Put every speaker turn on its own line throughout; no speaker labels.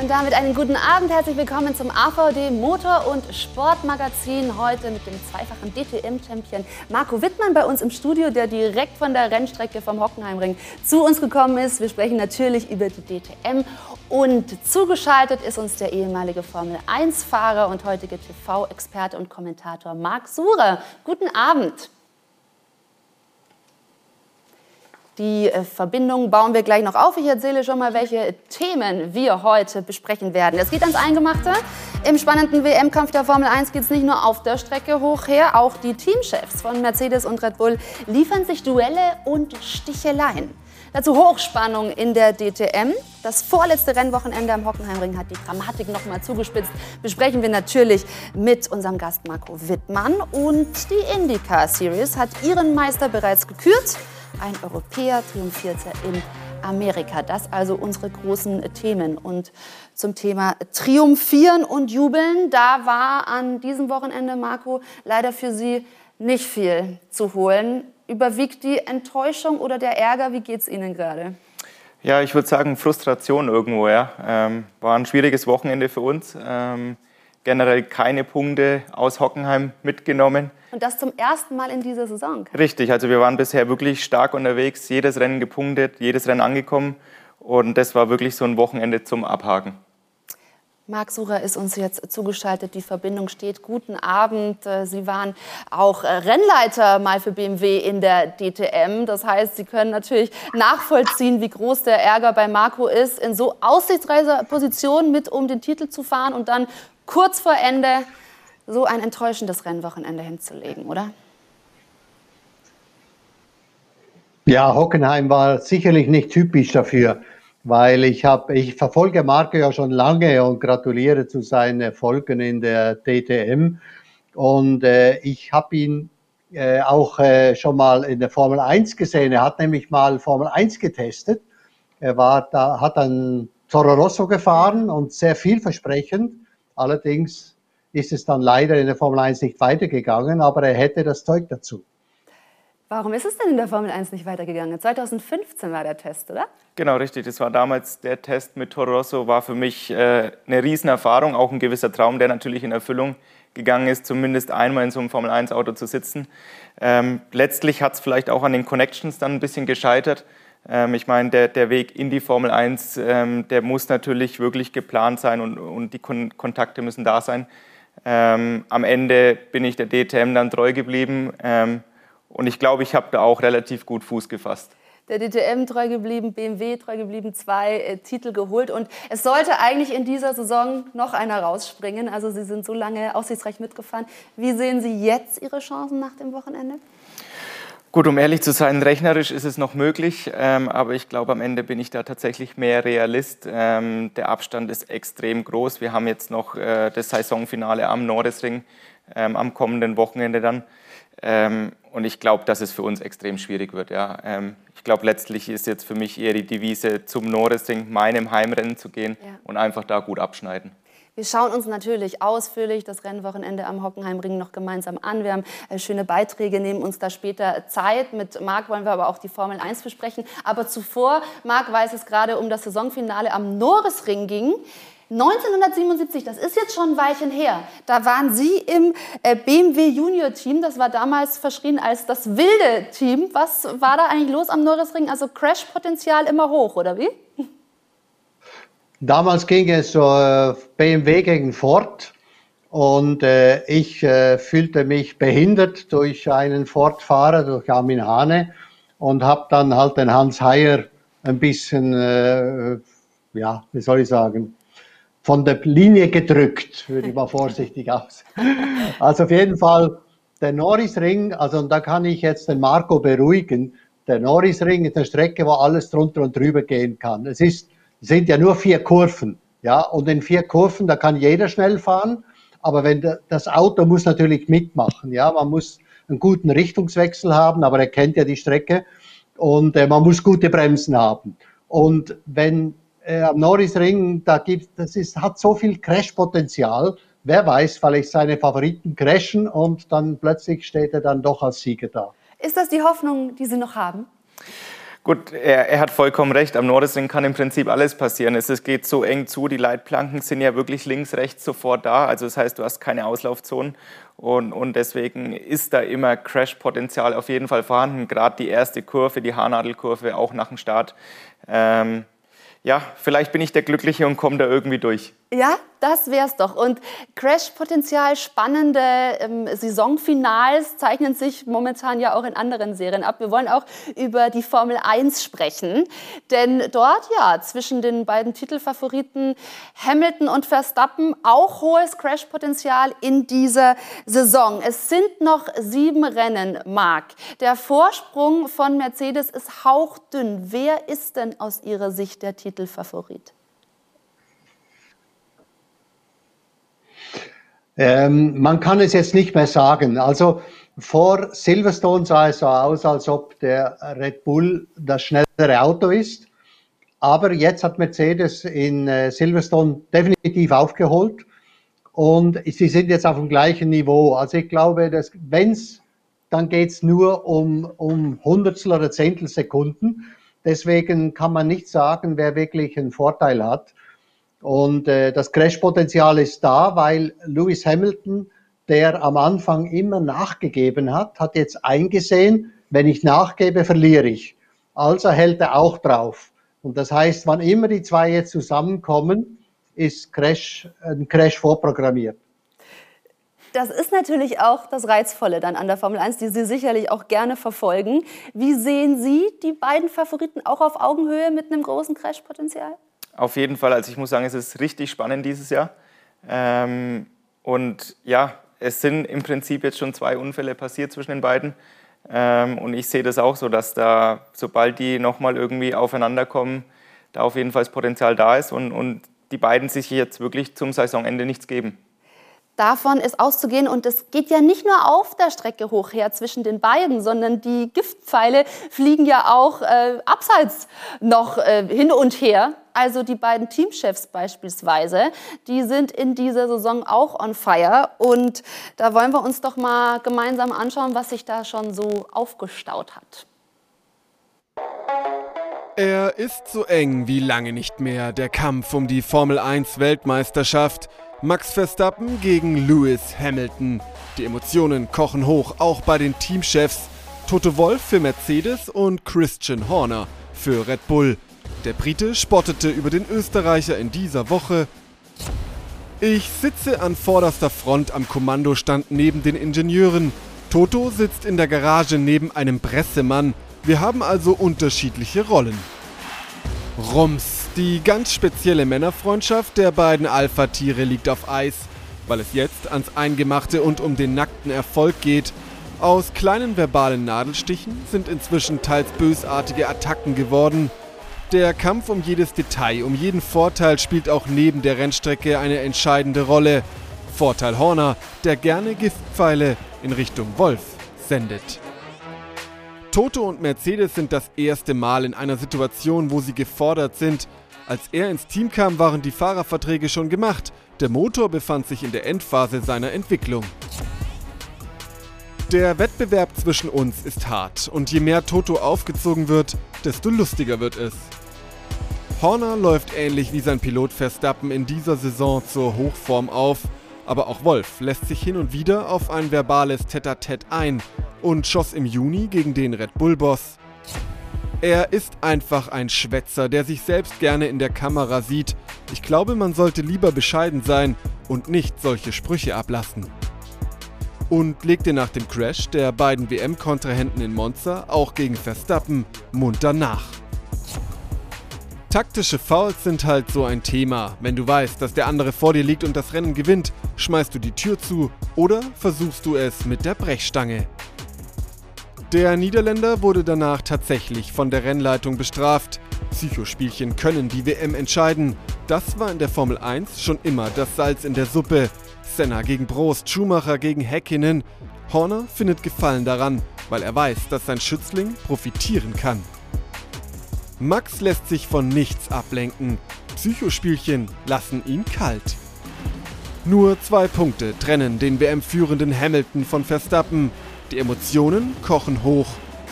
Und damit einen guten Abend. Herzlich willkommen zum AVD Motor- und Sportmagazin. Heute mit dem zweifachen DTM-Champion Marco Wittmann bei uns im Studio, der direkt von der Rennstrecke vom Hockenheimring zu uns gekommen ist. Wir sprechen natürlich über die DTM. Und zugeschaltet ist uns der ehemalige Formel-1-Fahrer und heutige TV-Experte und Kommentator Marc Surer. Guten Abend. Die äh, Verbindung bauen wir gleich noch auf. Ich erzähle schon mal, welche Themen wir heute besprechen werden. Es geht ans Eingemachte. Im spannenden WM-Kampf der Formel 1 geht es nicht nur auf der Strecke hoch her, auch die Teamchefs von Mercedes und Red Bull liefern sich Duelle und Sticheleien. Dazu Hochspannung in der DTM. Das vorletzte Rennwochenende am Hockenheimring hat die Dramatik noch mal zugespitzt. Besprechen wir natürlich mit unserem Gast Marco Wittmann. Und die IndyCar Series hat ihren Meister bereits gekürt. Ein Europäer triumphierte in Amerika. Das also unsere großen Themen. Und zum Thema Triumphieren und Jubeln, da war an diesem Wochenende, Marco, leider für Sie nicht viel zu holen. Überwiegt die Enttäuschung oder der Ärger? Wie geht es Ihnen gerade?
Ja, ich würde sagen Frustration irgendwo. Ja. Ähm, war ein schwieriges Wochenende für uns. Ähm, generell keine Punkte aus Hockenheim mitgenommen.
Und das zum ersten Mal in dieser Saison.
Richtig, also wir waren bisher wirklich stark unterwegs, jedes Rennen gepunktet, jedes Rennen angekommen und das war wirklich so ein Wochenende zum Abhaken.
Marc Sucher ist uns jetzt zugeschaltet. Die Verbindung steht. Guten Abend. Äh, Sie waren auch äh, Rennleiter mal für BMW in der DTM. Das heißt, Sie können natürlich nachvollziehen, wie groß der Ärger bei Marco ist, in so aussichtsreicher Position mit um den Titel zu fahren und dann kurz vor Ende so ein enttäuschendes Rennwochenende hinzulegen, oder?
Ja, Hockenheim war sicherlich nicht typisch dafür, weil ich habe, ich verfolge Marco ja schon lange und gratuliere zu seinen Erfolgen in der DTM. Und äh, ich habe ihn äh, auch äh, schon mal in der Formel 1 gesehen. Er hat nämlich mal Formel 1 getestet. Er war da, hat dann Toro Rosso gefahren und sehr vielversprechend. Allerdings ist es dann leider in der Formel 1 nicht weitergegangen, aber er hätte das Zeug dazu.
Warum ist es denn in der Formel 1 nicht weitergegangen? 2015 war der Test, oder?
Genau, richtig. Das war damals der Test mit Toro Rosso, war für mich äh, eine Riesenerfahrung, auch ein gewisser Traum, der natürlich in Erfüllung gegangen ist, zumindest einmal in so einem Formel 1-Auto zu sitzen. Ähm, letztlich hat es vielleicht auch an den Connections dann ein bisschen gescheitert. Ähm, ich meine, der, der Weg in die Formel 1, ähm, der muss natürlich wirklich geplant sein und, und die Kon Kontakte müssen da sein. Ähm, am Ende bin ich der DTM dann treu geblieben ähm, und ich glaube, ich habe da auch relativ gut Fuß gefasst.
Der DTM treu geblieben, BMW treu geblieben, zwei äh, Titel geholt. Und es sollte eigentlich in dieser Saison noch einer rausspringen. Also Sie sind so lange aussichtsreich mitgefahren. Wie sehen Sie jetzt Ihre Chancen nach dem Wochenende?
Gut, um ehrlich zu sein, rechnerisch ist es noch möglich, ähm, aber ich glaube, am Ende bin ich da tatsächlich mehr Realist. Ähm, der Abstand ist extrem groß. Wir haben jetzt noch äh, das Saisonfinale am Nordesring ähm, am kommenden Wochenende dann. Ähm, und ich glaube, dass es für uns extrem schwierig wird. Ja. Ähm, ich glaube, letztlich ist jetzt für mich eher die Devise, zum Nordesring, meinem Heimrennen zu gehen ja. und einfach da gut abschneiden.
Wir schauen uns natürlich ausführlich das Rennwochenende am Hockenheimring noch gemeinsam an. Wir haben äh, schöne Beiträge, nehmen uns da später Zeit. Mit Marc wollen wir aber auch die Formel 1 besprechen. Aber zuvor, Marc weiß es gerade um das Saisonfinale am Norrisring ging. 1977, das ist jetzt schon ein Weilchen her, da waren Sie im äh, BMW Junior Team. Das war damals verschrien als das wilde Team. Was war da eigentlich los am Norrisring? Also Crash-Potenzial immer hoch, oder wie?
Damals ging es äh, BMW gegen Ford und äh, ich äh, fühlte mich behindert durch einen Ford-Fahrer, durch Armin Hane und habe dann halt den Hans Heyer ein bisschen, äh, ja, wie soll ich sagen, von der Linie gedrückt, würde ich mal vorsichtig aus. Also auf jeden Fall der Norrisring, also da kann ich jetzt den Marco beruhigen. Der Norrisring ist eine Strecke, wo alles drunter und drüber gehen kann. Es ist, sind ja nur vier Kurven, ja, und in vier Kurven, da kann jeder schnell fahren. Aber wenn das Auto muss natürlich mitmachen, ja, man muss einen guten Richtungswechsel haben, aber er kennt ja die Strecke und äh, man muss gute Bremsen haben. Und wenn äh, am Norrisring, da gibt, das ist, hat so viel Crash-Potenzial. Wer weiß, vielleicht seine Favoriten crashen und dann plötzlich steht er dann doch als Sieger da.
Ist das die Hoffnung, die Sie noch haben?
Gut, er, er, hat vollkommen recht. Am Nordesring kann im Prinzip alles passieren. Es, es, geht so eng zu, die Leitplanken sind ja wirklich links, rechts sofort da. Also das heißt, du hast keine Auslaufzonen. Und, und deswegen ist da immer Crash-Potenzial auf jeden Fall vorhanden. Gerade die erste Kurve, die Haarnadelkurve, auch nach dem Start. Ähm, ja, vielleicht bin ich der Glückliche und komme da irgendwie durch.
Ja, das wär's doch. Und Crash-Potenzial, spannende ähm, Saisonfinals zeichnen sich momentan ja auch in anderen Serien ab. Wir wollen auch über die Formel 1 sprechen. Denn dort, ja, zwischen den beiden Titelfavoriten Hamilton und Verstappen auch hohes Crash-Potenzial in dieser Saison. Es sind noch sieben Rennen, Marc. Der Vorsprung von Mercedes ist hauchdünn. Wer ist denn aus Ihrer Sicht der Titelfavorit?
Ähm, man kann es jetzt nicht mehr sagen. Also vor Silverstone sah es so aus, als ob der Red Bull das schnellere Auto ist. Aber jetzt hat Mercedes in äh, Silverstone definitiv aufgeholt und sie sind jetzt auf dem gleichen Niveau. Also ich glaube, dass wenn es, dann geht es nur um, um Hundertstel oder Zehntel Sekunden. Deswegen kann man nicht sagen, wer wirklich einen Vorteil hat. Und äh, das Crash-Potenzial ist da, weil Lewis Hamilton, der am Anfang immer nachgegeben hat, hat jetzt eingesehen, wenn ich nachgebe, verliere ich. Also hält er auch drauf. Und das heißt, wann immer die zwei jetzt zusammenkommen, ist Crash, ein Crash vorprogrammiert.
Das ist natürlich auch das Reizvolle dann an der Formel 1, die Sie sicherlich auch gerne verfolgen. Wie sehen Sie die beiden Favoriten auch auf Augenhöhe mit einem großen Crash-Potenzial?
Auf jeden Fall. Also ich muss sagen, es ist richtig spannend dieses Jahr. Ähm, und ja, es sind im Prinzip jetzt schon zwei Unfälle passiert zwischen den beiden. Ähm, und ich sehe das auch so, dass da, sobald die nochmal irgendwie aufeinander kommen, da auf jeden Fall das Potenzial da ist und, und die beiden sich jetzt wirklich zum Saisonende nichts geben
davon ist auszugehen. Und es geht ja nicht nur auf der Strecke hoch her zwischen den beiden, sondern die Giftpfeile fliegen ja auch äh, abseits noch äh, hin und her. Also die beiden Teamchefs beispielsweise, die sind in dieser Saison auch on fire. Und da wollen wir uns doch mal gemeinsam anschauen, was sich da schon so aufgestaut hat.
Er ist so eng wie lange nicht mehr, der Kampf um die Formel 1 Weltmeisterschaft. Max Verstappen gegen Lewis Hamilton. Die Emotionen kochen hoch, auch bei den Teamchefs. Toto Wolf für Mercedes und Christian Horner für Red Bull. Der Brite spottete über den Österreicher in dieser Woche. Ich sitze an vorderster Front am Kommandostand neben den Ingenieuren. Toto sitzt in der Garage neben einem Pressemann. Wir haben also unterschiedliche Rollen. Rums die ganz spezielle Männerfreundschaft der beiden Alpha-Tiere liegt auf Eis, weil es jetzt ans Eingemachte und um den nackten Erfolg geht. Aus kleinen verbalen Nadelstichen sind inzwischen teils bösartige Attacken geworden. Der Kampf um jedes Detail, um jeden Vorteil spielt auch neben der Rennstrecke eine entscheidende Rolle. Vorteil Horner, der gerne Giftpfeile in Richtung Wolf sendet. Toto und Mercedes sind das erste Mal in einer Situation, wo sie gefordert sind, als er ins Team kam, waren die Fahrerverträge schon gemacht. Der Motor befand sich in der Endphase seiner Entwicklung. Der Wettbewerb zwischen uns ist hart und je mehr Toto aufgezogen wird, desto lustiger wird es. Horner läuft ähnlich wie sein Pilot Verstappen in dieser Saison zur Hochform auf, aber auch Wolf lässt sich hin und wieder auf ein verbales Tete-a-Tete ein und schoss im Juni gegen den Red Bull-Boss er ist einfach ein Schwätzer, der sich selbst gerne in der Kamera sieht. Ich glaube, man sollte lieber bescheiden sein und nicht solche Sprüche ablassen. Und legte nach dem Crash der beiden WM-Kontrahenten in Monza auch gegen Verstappen munter nach. Taktische Fouls sind halt so ein Thema. Wenn du weißt, dass der andere vor dir liegt und das Rennen gewinnt, schmeißt du die Tür zu oder versuchst du es mit der Brechstange. Der Niederländer wurde danach tatsächlich von der Rennleitung bestraft. Psychospielchen können die WM entscheiden. Das war in der Formel 1 schon immer das Salz in der Suppe. Senna gegen Prost, Schumacher gegen Häkkinen. Horner findet Gefallen daran, weil er weiß, dass sein Schützling profitieren kann. Max lässt sich von nichts ablenken. Psychospielchen lassen ihn kalt. Nur zwei Punkte trennen den WM-führenden Hamilton von Verstappen. Die Emotionen kochen hoch,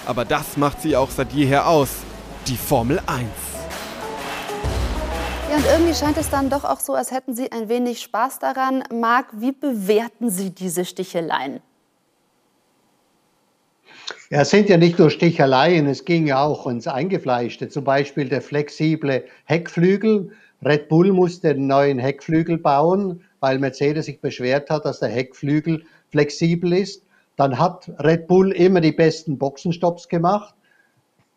aber das macht sie auch seit jeher aus. Die Formel 1.
Ja, und irgendwie scheint es dann doch auch so, als hätten Sie ein wenig Spaß daran. Marc, wie bewerten Sie diese Sticheleien?
Ja, es sind ja nicht nur Sticheleien, es ging ja auch ins Eingefleischte. Zum Beispiel der flexible Heckflügel. Red Bull musste den neuen Heckflügel bauen, weil Mercedes sich beschwert hat, dass der Heckflügel flexibel ist. Dann hat Red Bull immer die besten Boxenstopps gemacht.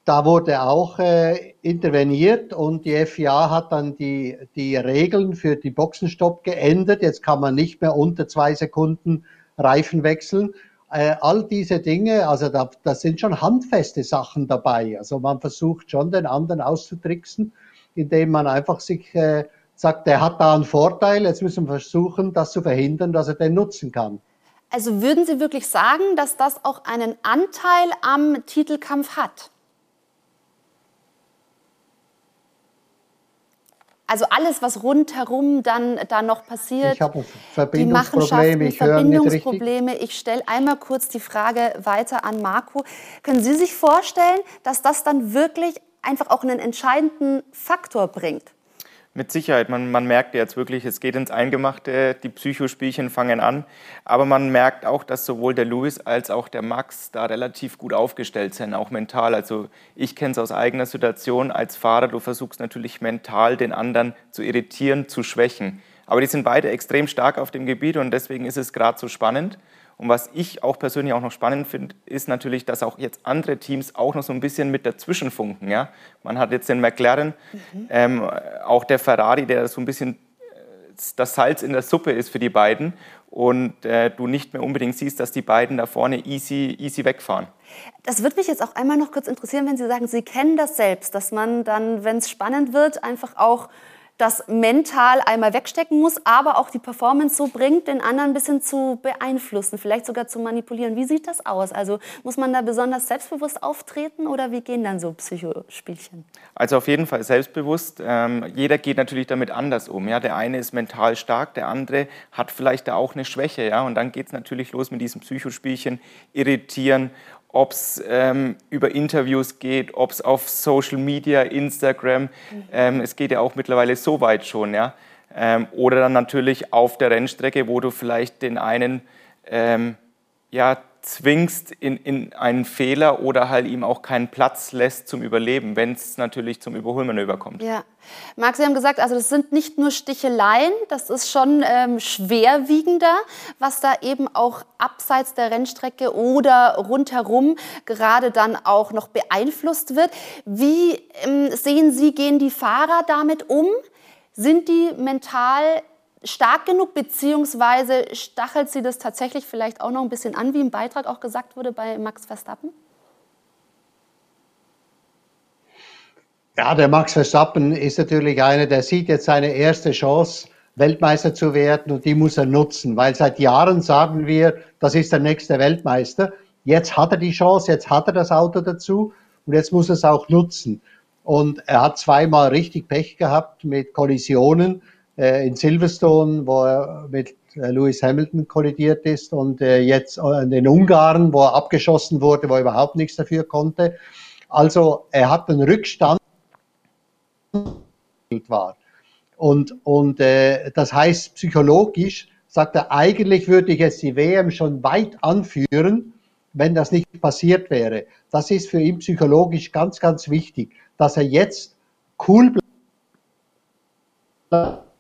Da wurde auch äh, interveniert und die FIA hat dann die, die Regeln für die Boxenstopp geändert. Jetzt kann man nicht mehr unter zwei Sekunden Reifen wechseln all diese Dinge, also da, da sind schon handfeste Sachen dabei. Also man versucht schon den anderen auszutricksen, indem man einfach sich äh, sagt, der hat da einen Vorteil, jetzt müssen wir versuchen, das zu verhindern, dass er den nutzen kann.
Also würden Sie wirklich sagen, dass das auch einen Anteil am Titelkampf hat? Also alles, was rundherum dann da noch passiert,
ich habe Verbindungsprobleme,
ich Verbindungsprobleme. Ich stelle einmal kurz die Frage weiter an Marco. Können Sie sich vorstellen, dass das dann wirklich einfach auch einen entscheidenden Faktor bringt?
Mit Sicherheit, man, man merkt jetzt wirklich, es geht ins Eingemachte, die Psychospielchen fangen an, aber man merkt auch, dass sowohl der Louis als auch der Max da relativ gut aufgestellt sind, auch mental. Also ich kenne es aus eigener Situation als Fahrer, du versuchst natürlich mental den anderen zu irritieren, zu schwächen. Aber die sind beide extrem stark auf dem Gebiet und deswegen ist es gerade so spannend. Und was ich auch persönlich auch noch spannend finde, ist natürlich, dass auch jetzt andere Teams auch noch so ein bisschen mit dazwischen funken. Ja? Man hat jetzt den McLaren, mhm. ähm, auch der Ferrari, der so ein bisschen äh, das Salz in der Suppe ist für die beiden und äh, du nicht mehr unbedingt siehst, dass die beiden da vorne easy, easy wegfahren.
Das würde mich jetzt auch einmal noch kurz interessieren, wenn Sie sagen, Sie kennen das selbst, dass man dann, wenn es spannend wird, einfach auch das mental einmal wegstecken muss, aber auch die Performance so bringt, den anderen ein bisschen zu beeinflussen, vielleicht sogar zu manipulieren. Wie sieht das aus? Also muss man da besonders selbstbewusst auftreten oder wie gehen dann so Psychospielchen?
Also auf jeden Fall selbstbewusst. Ähm, jeder geht natürlich damit anders um. Ja? Der eine ist mental stark, der andere hat vielleicht da auch eine Schwäche. Ja? Und dann geht es natürlich los mit diesem Psychospielchen, irritieren ob es ähm, über Interviews geht, ob es auf Social Media, Instagram, mhm. ähm, es geht ja auch mittlerweile so weit schon, ja. Ähm, oder dann natürlich auf der Rennstrecke, wo du vielleicht den einen ähm, ja, zwingst in, in einen Fehler oder halt ihm auch keinen Platz lässt zum Überleben, wenn es natürlich zum Überholmanöver kommt.
Ja. Marc, Sie haben gesagt, also das sind nicht nur Sticheleien, das ist schon ähm, schwerwiegender, was da eben auch abseits der Rennstrecke oder rundherum gerade dann auch noch beeinflusst wird. Wie ähm, sehen Sie, gehen die Fahrer damit um? Sind die mental stark genug, beziehungsweise stachelt sie das tatsächlich vielleicht auch noch ein bisschen an, wie im Beitrag auch gesagt wurde bei Max Verstappen?
Ja, der Max Verstappen ist natürlich einer, der sieht jetzt seine erste Chance, Weltmeister zu werden und die muss er nutzen, weil seit Jahren sagen wir, das ist der nächste Weltmeister. Jetzt hat er die Chance, jetzt hat er das Auto dazu und jetzt muss er es auch nutzen. Und er hat zweimal richtig Pech gehabt mit Kollisionen in Silverstone, wo er mit äh, Lewis Hamilton kollidiert ist und äh, jetzt in Ungarn, wo er abgeschossen wurde, wo er überhaupt nichts dafür konnte. Also er hat einen Rückstand war. Und, und äh, das heißt, psychologisch sagt er, eigentlich würde ich jetzt die WM schon weit anführen, wenn das nicht passiert wäre. Das ist für ihn psychologisch ganz, ganz wichtig, dass er jetzt cool bleibt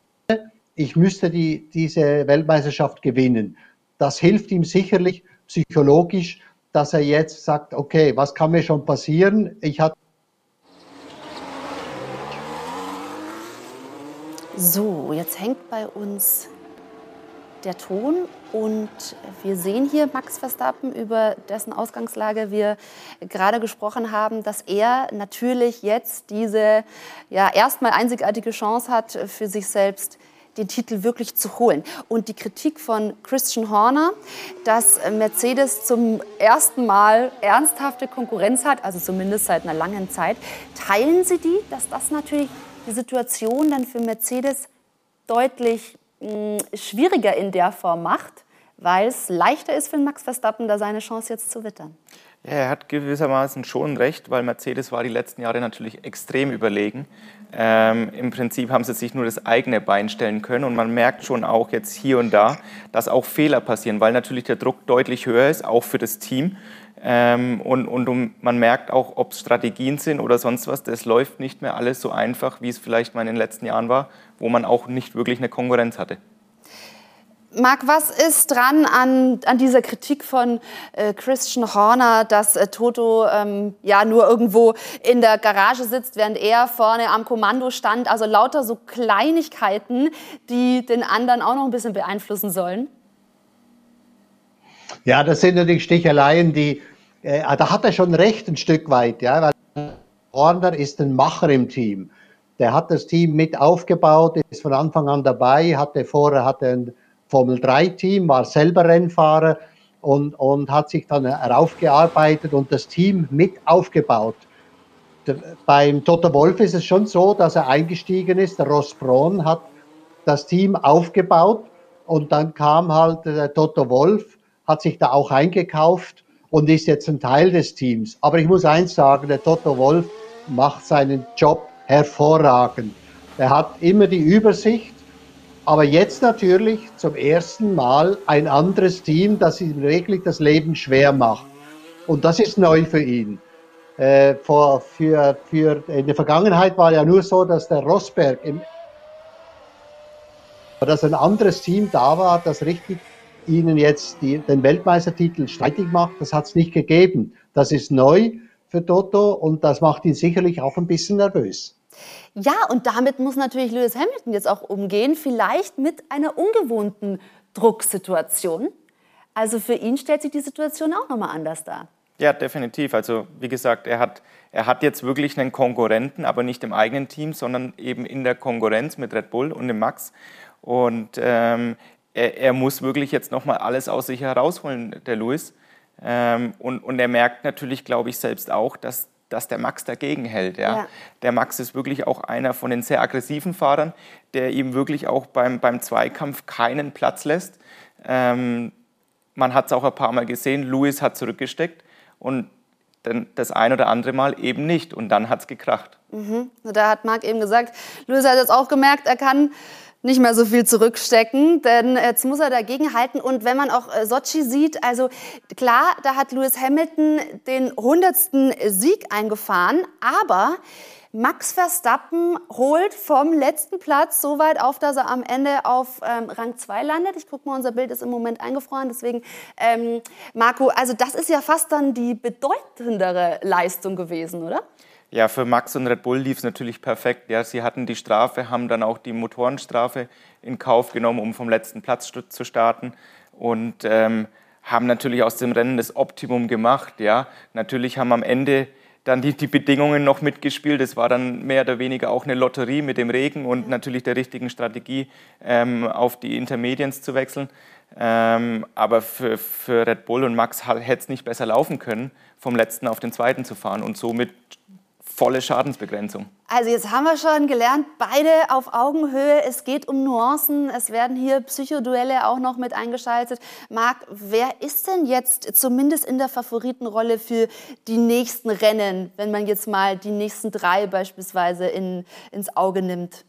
ich müsste die, diese Weltmeisterschaft gewinnen. Das hilft ihm sicherlich psychologisch, dass er jetzt sagt, okay, was kann mir schon passieren? Ich hatte
So, jetzt hängt bei uns der Ton und wir sehen hier Max Verstappen, über dessen Ausgangslage wir gerade gesprochen haben, dass er natürlich jetzt diese ja, erstmal einzigartige Chance hat, für sich selbst den Titel wirklich zu holen. Und die Kritik von Christian Horner, dass Mercedes zum ersten Mal ernsthafte Konkurrenz hat, also zumindest seit einer langen Zeit, teilen Sie die, dass das natürlich die Situation dann für Mercedes deutlich mh, schwieriger in der Form macht, weil es leichter ist für Max Verstappen, da seine Chance jetzt zu wittern.
Ja, er hat gewissermaßen schon recht, weil Mercedes war die letzten Jahre natürlich extrem überlegen. Ähm, Im Prinzip haben sie sich nur das eigene Bein stellen können und man merkt schon auch jetzt hier und da, dass auch Fehler passieren, weil natürlich der Druck deutlich höher ist, auch für das Team. Ähm, und, und man merkt auch, ob es Strategien sind oder sonst was, das läuft nicht mehr alles so einfach, wie es vielleicht mal in den letzten Jahren war, wo man auch nicht wirklich eine Konkurrenz hatte.
Marc, was ist dran an, an dieser Kritik von äh, Christian Horner, dass äh, Toto ähm, ja nur irgendwo in der Garage sitzt, während er vorne am Kommando stand? Also lauter so Kleinigkeiten, die den anderen auch noch ein bisschen beeinflussen sollen.
Ja, das sind natürlich Sticheleien, die, äh, da hat er schon recht ein Stück weit, ja, weil Horner ist ein Macher im Team. Der hat das Team mit aufgebaut, ist von Anfang an dabei, hatte vorher hatte ein Formel-3-Team, war selber Rennfahrer und, und hat sich dann heraufgearbeitet und das Team mit aufgebaut. Beim Toto Wolf ist es schon so, dass er eingestiegen ist. Der Ross Braun hat das Team aufgebaut und dann kam halt der Toto Wolf, hat sich da auch eingekauft und ist jetzt ein Teil des Teams. Aber ich muss eins sagen, der Toto Wolf macht seinen Job hervorragend. Er hat immer die Übersicht aber jetzt natürlich zum ersten Mal ein anderes Team, das ihm wirklich das Leben schwer macht. Und das ist neu für ihn. Äh, vor, für, für, in der Vergangenheit war ja nur so, dass der Rosberg, im, dass ein anderes Team da war, das richtig ihnen jetzt die, den Weltmeistertitel streitig macht. Das hat es nicht gegeben. Das ist neu für Toto und das macht ihn sicherlich auch ein bisschen nervös.
Ja, und damit muss natürlich Lewis Hamilton jetzt auch umgehen, vielleicht mit einer ungewohnten Drucksituation. Also für ihn stellt sich die Situation auch nochmal anders dar.
Ja, definitiv. Also wie gesagt, er hat, er hat jetzt wirklich einen Konkurrenten, aber nicht im eigenen Team, sondern eben in der Konkurrenz mit Red Bull und dem Max. Und ähm, er, er, muss wirklich jetzt nochmal alles aus sich herausholen, der Lewis. Ähm, und, und er merkt natürlich, glaube ich, selbst auch, dass dass der Max dagegen hält. Ja? ja? Der Max ist wirklich auch einer von den sehr aggressiven Fahrern, der ihm wirklich auch beim, beim Zweikampf keinen Platz lässt. Ähm, man hat es auch ein paar Mal gesehen, Lewis hat zurückgesteckt und dann das ein oder andere Mal eben nicht. Und dann hat es gekracht.
Mhm. Da hat Marc eben gesagt, Lewis hat jetzt auch gemerkt, er kann nicht mehr so viel zurückstecken, denn jetzt muss er dagegen halten. Und wenn man auch äh, Sochi sieht, also klar, da hat Lewis Hamilton den hundertsten Sieg eingefahren, aber Max Verstappen holt vom letzten Platz so weit auf, dass er am Ende auf ähm, Rang 2 landet. Ich gucke mal, unser Bild ist im Moment eingefroren, deswegen, ähm, Marco, also das ist ja fast dann die bedeutendere Leistung gewesen, oder?
Ja, für Max und Red Bull lief es natürlich perfekt. Ja, sie hatten die Strafe, haben dann auch die Motorenstrafe in Kauf genommen, um vom letzten Platz zu starten und ähm, haben natürlich aus dem Rennen das Optimum gemacht. Ja, natürlich haben am Ende dann die, die Bedingungen noch mitgespielt. Es war dann mehr oder weniger auch eine Lotterie mit dem Regen und natürlich der richtigen Strategie, ähm, auf die Intermedians zu wechseln. Ähm, aber für, für Red Bull und Max hätte es nicht besser laufen können, vom letzten auf den zweiten zu fahren und somit volle Schadensbegrenzung.
Also jetzt haben wir schon gelernt, beide auf Augenhöhe. Es geht um Nuancen. Es werden hier Psychoduelle auch noch mit eingeschaltet. Marc, wer ist denn jetzt zumindest in der Favoritenrolle für die nächsten Rennen, wenn man jetzt mal die nächsten drei beispielsweise in, ins Auge nimmt?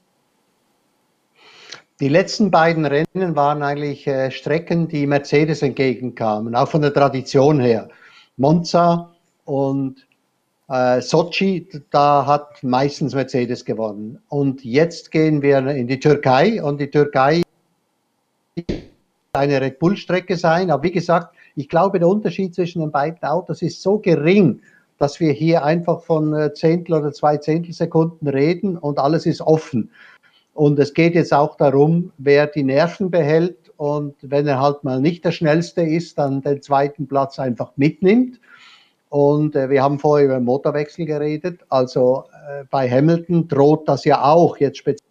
Die letzten beiden Rennen waren eigentlich äh, Strecken, die Mercedes entgegenkamen, auch von der Tradition her. Monza und äh, Sochi, da hat meistens Mercedes gewonnen. Und jetzt gehen wir in die Türkei und die Türkei eine Red Bull-Strecke sein. Aber wie gesagt, ich glaube, der Unterschied zwischen den beiden Autos ist so gering, dass wir hier einfach von äh, Zehntel oder zwei Zehntelsekunden reden und alles ist offen. Und es geht jetzt auch darum, wer die Nerven behält und wenn er halt mal nicht der Schnellste ist, dann den zweiten Platz einfach mitnimmt. Und äh, wir haben vorher über Motorwechsel geredet. Also äh, bei Hamilton droht das ja auch jetzt speziell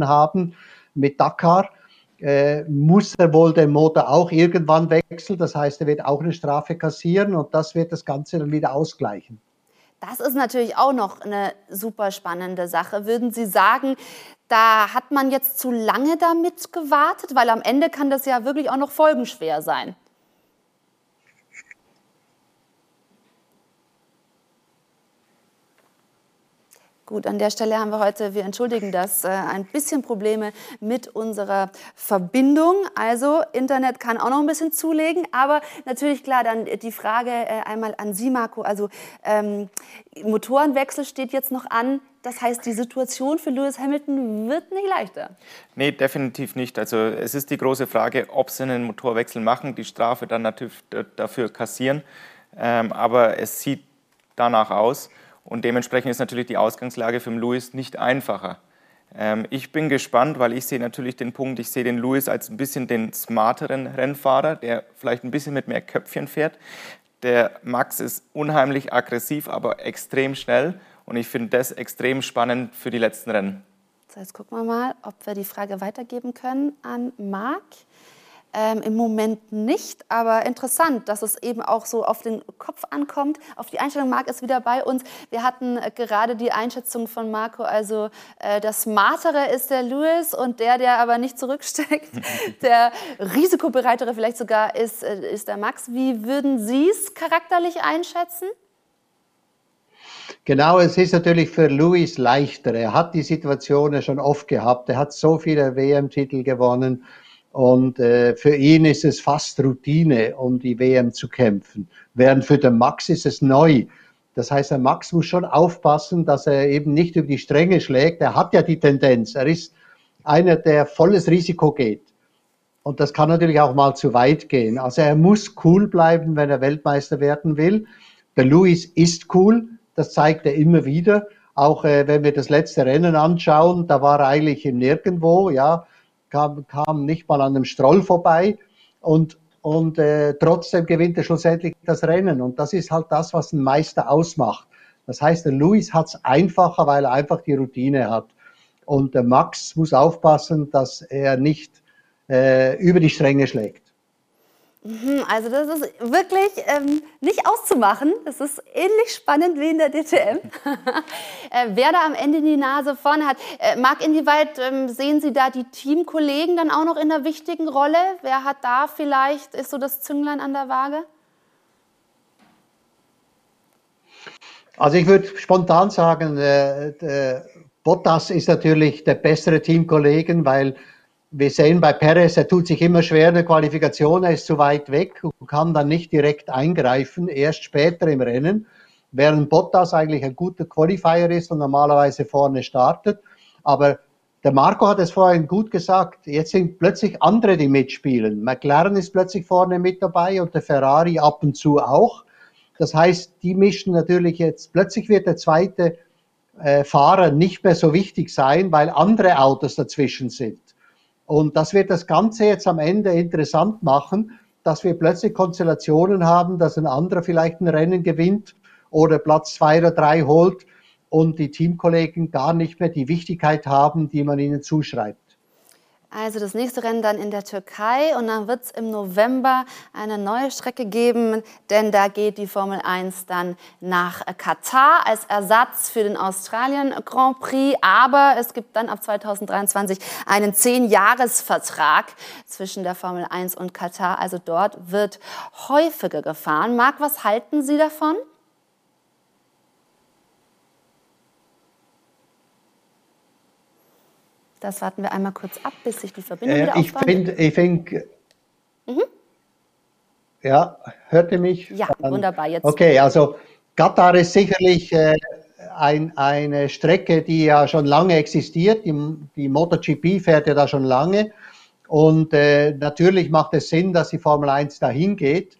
haben mit Dakar. Äh, muss er wohl den Motor auch irgendwann wechseln. Das heißt, er wird auch eine Strafe kassieren und das wird das Ganze dann wieder ausgleichen.
Das ist natürlich auch noch eine super spannende Sache. Würden Sie sagen, da hat man jetzt zu lange damit gewartet? Weil am Ende kann das ja wirklich auch noch folgenschwer sein. Gut, an der Stelle haben wir heute, wir entschuldigen das, äh, ein bisschen Probleme mit unserer Verbindung. Also Internet kann auch noch ein bisschen zulegen, aber natürlich klar, dann die Frage äh, einmal an Sie, Marco. Also ähm, Motorenwechsel steht jetzt noch an. Das heißt, die Situation für Lewis Hamilton wird nicht leichter.
Nee, definitiv nicht. Also es ist die große Frage, ob sie einen Motorwechsel machen, die Strafe dann natürlich dafür kassieren. Ähm, aber es sieht danach aus. Und dementsprechend ist natürlich die Ausgangslage für den Lewis nicht einfacher. Ähm, ich bin gespannt, weil ich sehe natürlich den Punkt, ich sehe den Lewis als ein bisschen den smarteren Rennfahrer, der vielleicht ein bisschen mit mehr Köpfchen fährt. Der Max ist unheimlich aggressiv, aber extrem schnell. Und ich finde das extrem spannend für die letzten Rennen.
So, jetzt gucken wir mal, ob wir die Frage weitergeben können an Marc. Ähm, Im Moment nicht, aber interessant, dass es eben auch so auf den Kopf ankommt. Auf die Einstellung Marc ist wieder bei uns. Wir hatten äh, gerade die Einschätzung von Marco, also äh, das Smartere ist der Lewis und der, der aber nicht zurücksteckt, der risikobereitere vielleicht sogar ist, äh, ist der Max. Wie würden Sie es charakterlich einschätzen?
Genau, es ist natürlich für Lewis leichter. Er hat die Situation ja schon oft gehabt. Er hat so viele WM-Titel gewonnen und äh, für ihn ist es fast Routine, um die WM zu kämpfen. Während für den Max ist es neu. Das heißt, der Max muss schon aufpassen, dass er eben nicht über die Stränge schlägt. Er hat ja die Tendenz. Er ist einer, der volles Risiko geht. Und das kann natürlich auch mal zu weit gehen. Also er muss cool bleiben, wenn er Weltmeister werden will. Der Luis ist cool. Das zeigt er immer wieder. Auch äh, wenn wir das letzte Rennen anschauen, da war er eigentlich im Nirgendwo, ja kam, kam nicht mal an einem Stroll vorbei und, und äh, trotzdem gewinnt er schlussendlich das Rennen. Und das ist halt das, was ein Meister ausmacht. Das heißt, der Luis hat es einfacher, weil er einfach die Routine hat. Und der Max muss aufpassen, dass er nicht äh, über die Stränge schlägt.
Mhm, also das ist wirklich ähm, nicht auszumachen. Das ist ähnlich spannend wie in der DTM. äh, wer da am Ende die Nase vorne hat. Äh, Marc, inwieweit ähm, sehen Sie da die Teamkollegen dann auch noch in einer wichtigen Rolle? Wer hat da vielleicht, ist so das Zünglein an der Waage?
Also ich würde spontan sagen, äh, Bottas ist natürlich der bessere Teamkollegen, weil wir sehen bei Perez, er tut sich immer schwer in der Qualifikation, er ist zu weit weg und kann dann nicht direkt eingreifen, erst später im Rennen, während Bottas eigentlich ein guter Qualifier ist und normalerweise vorne startet. Aber der Marco hat es vorhin gut gesagt, jetzt sind plötzlich andere, die mitspielen. McLaren ist plötzlich vorne mit dabei und der Ferrari ab und zu auch. Das heißt, die mischen natürlich jetzt, plötzlich wird der zweite äh, Fahrer nicht mehr so wichtig sein, weil andere Autos dazwischen sind. Und das wird das Ganze jetzt am Ende interessant machen, dass wir plötzlich Konstellationen haben, dass ein anderer vielleicht ein Rennen gewinnt oder Platz zwei oder drei holt und die Teamkollegen gar nicht mehr die Wichtigkeit haben, die man ihnen zuschreibt.
Also das nächste Rennen dann in der Türkei und dann wird es im November eine neue Strecke geben, denn da geht die Formel 1 dann nach Katar als Ersatz für den Australien Grand Prix. Aber es gibt dann ab 2023 einen Zehn-Jahres-Vertrag zwischen der Formel 1 und Katar. Also dort wird häufiger gefahren. Marc, was halten Sie davon? Das warten wir einmal kurz ab, bis sich die Verbindung äh, wieder
ich aufbaut. Find, ich finde, mhm. ja, hört ihr mich?
Ja, wunderbar. Jetzt.
Okay, also Katar ist sicherlich äh, ein, eine Strecke, die ja schon lange existiert. Die, die MotoGP fährt ja da schon lange. Und äh, natürlich macht es Sinn, dass die Formel 1 dahin geht.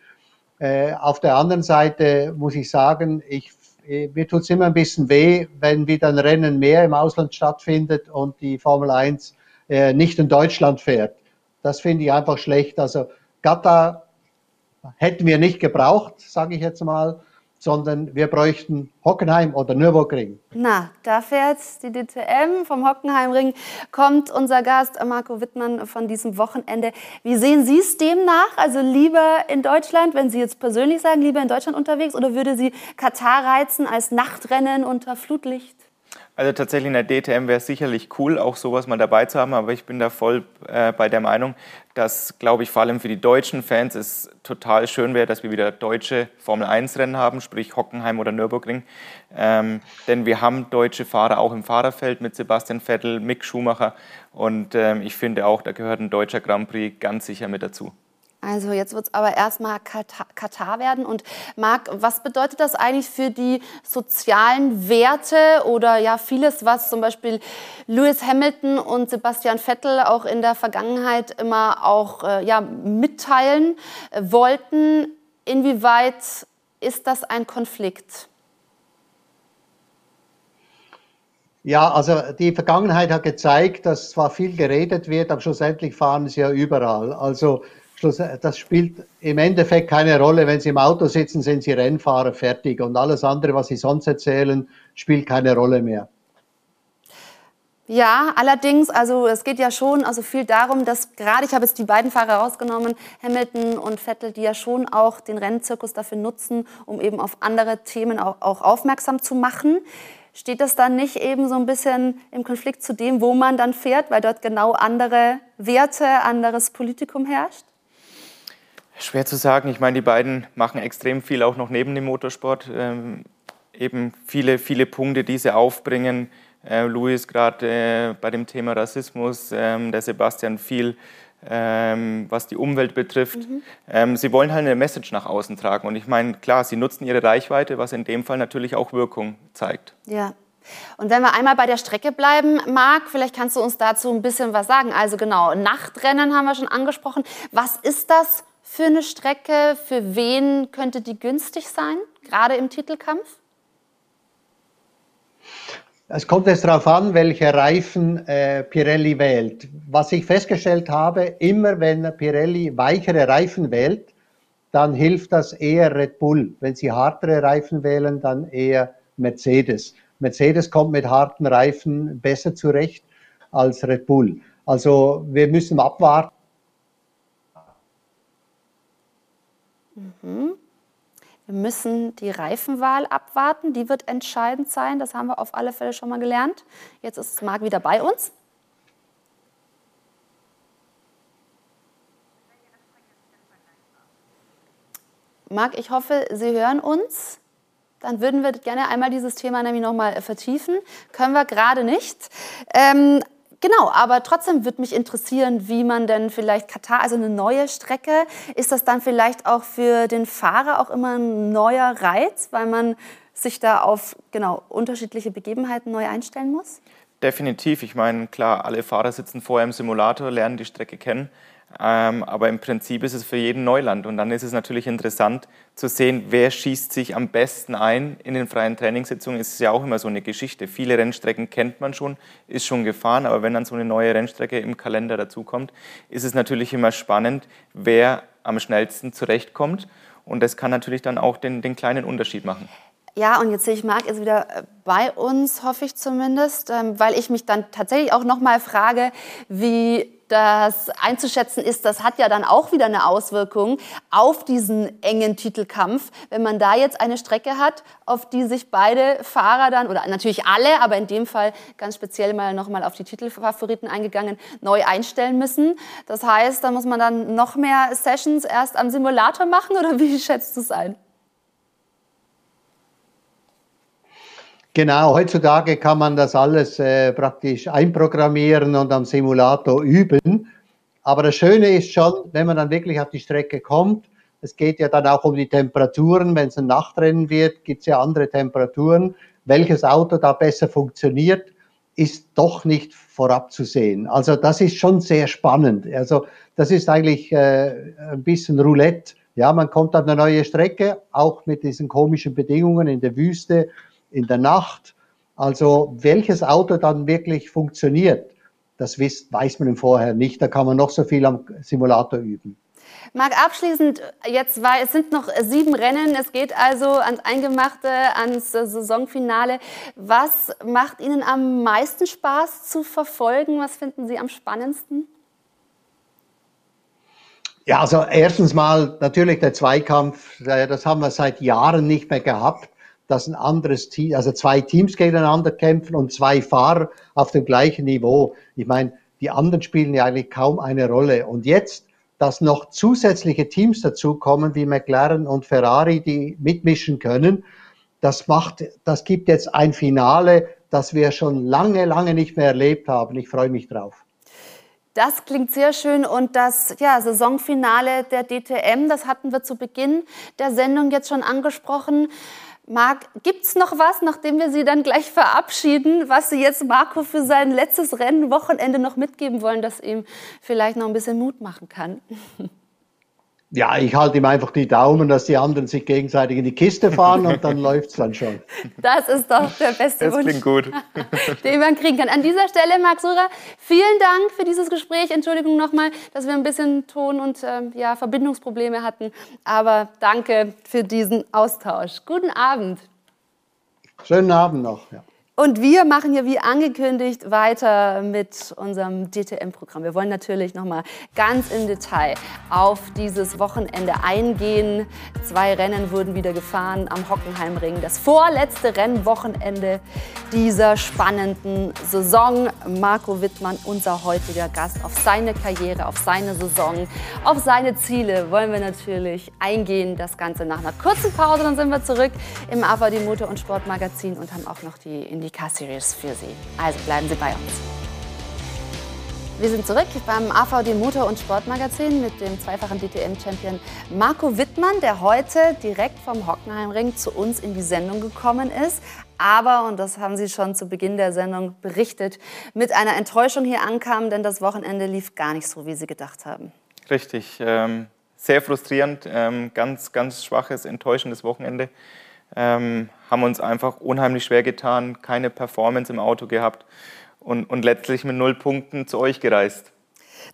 Äh, auf der anderen Seite muss ich sagen, ich mir tut es immer ein bisschen weh, wenn wieder ein Rennen mehr im Ausland stattfindet und die Formel 1 äh, nicht in Deutschland fährt. Das finde ich einfach schlecht. Also Qatar hätten wir nicht gebraucht, sage ich jetzt mal sondern wir bräuchten Hockenheim oder Nürburgring.
Na, da fährt die DTM vom Hockenheimring, kommt unser Gast Marco Wittmann von diesem Wochenende. Wie sehen Sie es demnach? Also lieber in Deutschland, wenn Sie jetzt persönlich sagen, lieber in Deutschland unterwegs oder würde Sie Katar reizen als Nachtrennen unter Flutlicht?
Also tatsächlich in der DTM wäre es sicherlich cool, auch sowas mal dabei zu haben, aber ich bin da voll äh, bei der Meinung, dass, glaube ich, vor allem für die deutschen Fans es total schön wäre, dass wir wieder deutsche Formel-1-Rennen haben, sprich Hockenheim oder Nürburgring. Ähm, denn wir haben deutsche Fahrer auch im Fahrerfeld mit Sebastian Vettel, Mick Schumacher und ähm, ich finde auch, da gehört ein deutscher Grand Prix ganz sicher mit dazu.
Also jetzt wird es aber erstmal Katar, Katar werden. Und Marc, was bedeutet das eigentlich für die sozialen Werte oder ja vieles, was zum Beispiel Lewis Hamilton und Sebastian Vettel auch in der Vergangenheit immer auch äh, ja, mitteilen äh, wollten? Inwieweit ist das ein Konflikt?
Ja, also die Vergangenheit hat gezeigt, dass zwar viel geredet wird, aber schlussendlich fahren sie ja überall. Also das spielt im Endeffekt keine Rolle. Wenn Sie im Auto sitzen, sind Sie Rennfahrer fertig und alles andere, was Sie sonst erzählen, spielt keine Rolle mehr.
Ja, allerdings, also es geht ja schon also viel darum, dass gerade, ich habe jetzt die beiden Fahrer rausgenommen, Hamilton und Vettel, die ja schon auch den Rennzirkus dafür nutzen, um eben auf andere Themen auch, auch aufmerksam zu machen. Steht das dann nicht eben so ein bisschen im Konflikt zu dem, wo man dann fährt, weil dort genau andere Werte, anderes Politikum herrscht?
Schwer zu sagen. Ich meine, die beiden machen extrem viel auch noch neben dem Motorsport. Ähm, eben viele, viele Punkte, die sie aufbringen. Äh, Luis gerade äh, bei dem Thema Rassismus, ähm, der Sebastian viel, ähm, was die Umwelt betrifft. Mhm. Ähm, sie wollen halt eine Message nach außen tragen. Und ich meine, klar, sie nutzen ihre Reichweite, was in dem Fall natürlich auch Wirkung zeigt.
Ja. Und wenn wir einmal bei der Strecke bleiben, Marc, vielleicht kannst du uns dazu ein bisschen was sagen. Also genau, Nachtrennen haben wir schon angesprochen. Was ist das für eine Strecke? Für wen könnte die günstig sein, gerade im Titelkampf?
Es kommt jetzt darauf an, welche Reifen äh, Pirelli wählt. Was ich festgestellt habe, immer wenn Pirelli weichere Reifen wählt, dann hilft das eher Red Bull. Wenn sie hartere Reifen wählen, dann eher Mercedes. Mercedes kommt mit harten Reifen besser zurecht als Red Bull. Also wir müssen abwarten
Mhm. Wir müssen die Reifenwahl abwarten. Die wird entscheidend sein. Das haben wir auf alle Fälle schon mal gelernt. Jetzt ist Marc wieder bei uns. Marc, ich hoffe, Sie hören uns. Dann würden wir gerne einmal dieses Thema nämlich noch mal vertiefen. Können wir gerade nicht. Ähm, Genau, aber trotzdem würde mich interessieren, wie man denn vielleicht Katar, also eine neue Strecke, ist das dann vielleicht auch für den Fahrer auch immer ein neuer Reiz, weil man sich da auf genau unterschiedliche Begebenheiten neu einstellen muss?
Definitiv. Ich meine, klar, alle Fahrer sitzen vorher im Simulator, lernen die Strecke kennen. Ähm, aber im Prinzip ist es für jeden Neuland. Und dann ist es natürlich interessant zu sehen, wer schießt sich am besten ein. In den freien Trainingssitzungen ist es ja auch immer so eine Geschichte. Viele Rennstrecken kennt man schon, ist schon gefahren, aber wenn dann so eine neue Rennstrecke im Kalender dazukommt, ist es natürlich immer spannend, wer am schnellsten zurechtkommt. Und das kann natürlich dann auch den, den kleinen Unterschied machen.
Ja, und jetzt sehe ich Marc ist wieder bei uns, hoffe ich zumindest, ähm, weil ich mich dann tatsächlich auch noch mal frage, wie das einzuschätzen ist, das hat ja dann auch wieder eine Auswirkung auf diesen engen Titelkampf, wenn man da jetzt eine Strecke hat, auf die sich beide Fahrer dann, oder natürlich alle, aber in dem Fall ganz speziell mal nochmal auf die Titelfavoriten eingegangen, neu einstellen müssen. Das heißt, da muss man dann noch mehr Sessions erst am Simulator machen oder wie schätzt du es ein?
Genau, heutzutage kann man das alles äh, praktisch einprogrammieren und am Simulator üben. Aber das Schöne ist schon, wenn man dann wirklich auf die Strecke kommt, es geht ja dann auch um die Temperaturen. Wenn es ein Nachtrennen wird, gibt es ja andere Temperaturen. Welches Auto da besser funktioniert, ist doch nicht vorab zu sehen. Also das ist schon sehr spannend. Also das ist eigentlich äh, ein bisschen Roulette Ja, man kommt auf eine neue Strecke, auch mit diesen komischen Bedingungen in der Wüste, in der Nacht. Also welches Auto dann wirklich funktioniert, das weiß man im Vorher nicht. Da kann man noch so viel am Simulator üben.
Marc, abschließend, jetzt war, es sind noch sieben Rennen, es geht also ans Eingemachte, ans Saisonfinale. Was macht Ihnen am meisten Spaß zu verfolgen? Was finden Sie am spannendsten?
Ja, also erstens mal natürlich der Zweikampf, das haben wir seit Jahren nicht mehr gehabt, dass ein anderes Team, also zwei Teams gegeneinander kämpfen und zwei Fahrer auf dem gleichen Niveau. Ich meine, die anderen spielen ja eigentlich kaum eine Rolle. Und jetzt, dass noch zusätzliche Teams dazukommen, wie McLaren und Ferrari, die mitmischen können, das macht, das gibt jetzt ein Finale, das wir schon lange, lange nicht mehr erlebt haben. Ich freue mich drauf.
Das klingt sehr schön und das ja, Saisonfinale der DTM, das hatten wir zu Beginn der Sendung jetzt schon angesprochen. Marc, gibt es noch was, nachdem wir Sie dann gleich verabschieden, was Sie jetzt Marco für sein letztes Rennen Wochenende noch mitgeben wollen, das ihm vielleicht noch ein bisschen Mut machen kann?
Ja, ich halte ihm einfach die Daumen, dass die anderen sich gegenseitig in die Kiste fahren und dann läuft es dann schon.
Das ist doch der beste
das
Wunsch,
klingt gut.
den man kriegen kann. An dieser Stelle, Marc Surer, vielen Dank für dieses Gespräch. Entschuldigung nochmal, dass wir ein bisschen Ton- und äh, ja, Verbindungsprobleme hatten. Aber danke für diesen Austausch. Guten Abend.
Schönen Abend noch. Ja.
Und wir machen hier wie angekündigt weiter mit unserem DTM-Programm. Wir wollen natürlich noch mal ganz im Detail auf dieses Wochenende eingehen. Zwei Rennen wurden wieder gefahren am Hockenheimring. Das vorletzte Rennwochenende dieser spannenden Saison. Marco Wittmann, unser heutiger Gast, auf seine Karriere, auf seine Saison, auf seine Ziele wollen wir natürlich eingehen. Das Ganze nach einer kurzen Pause. Dann sind wir zurück im AVD Motor- und Sportmagazin und haben auch noch die IndyCar-Series für Sie. Also bleiben Sie bei uns. Wir sind zurück beim AVD Motor- und Sportmagazin mit dem zweifachen DTM-Champion Marco Wittmann, der heute direkt vom Hockenheimring zu uns in die Sendung gekommen ist. Aber, und das haben Sie schon zu Beginn der Sendung berichtet, mit einer Enttäuschung hier ankam, denn das Wochenende lief gar nicht so, wie Sie gedacht haben.
Richtig, ähm, sehr frustrierend, ähm, ganz, ganz schwaches, enttäuschendes Wochenende ähm, haben uns einfach unheimlich schwer getan, keine Performance im Auto gehabt und, und letztlich mit null Punkten zu euch gereist.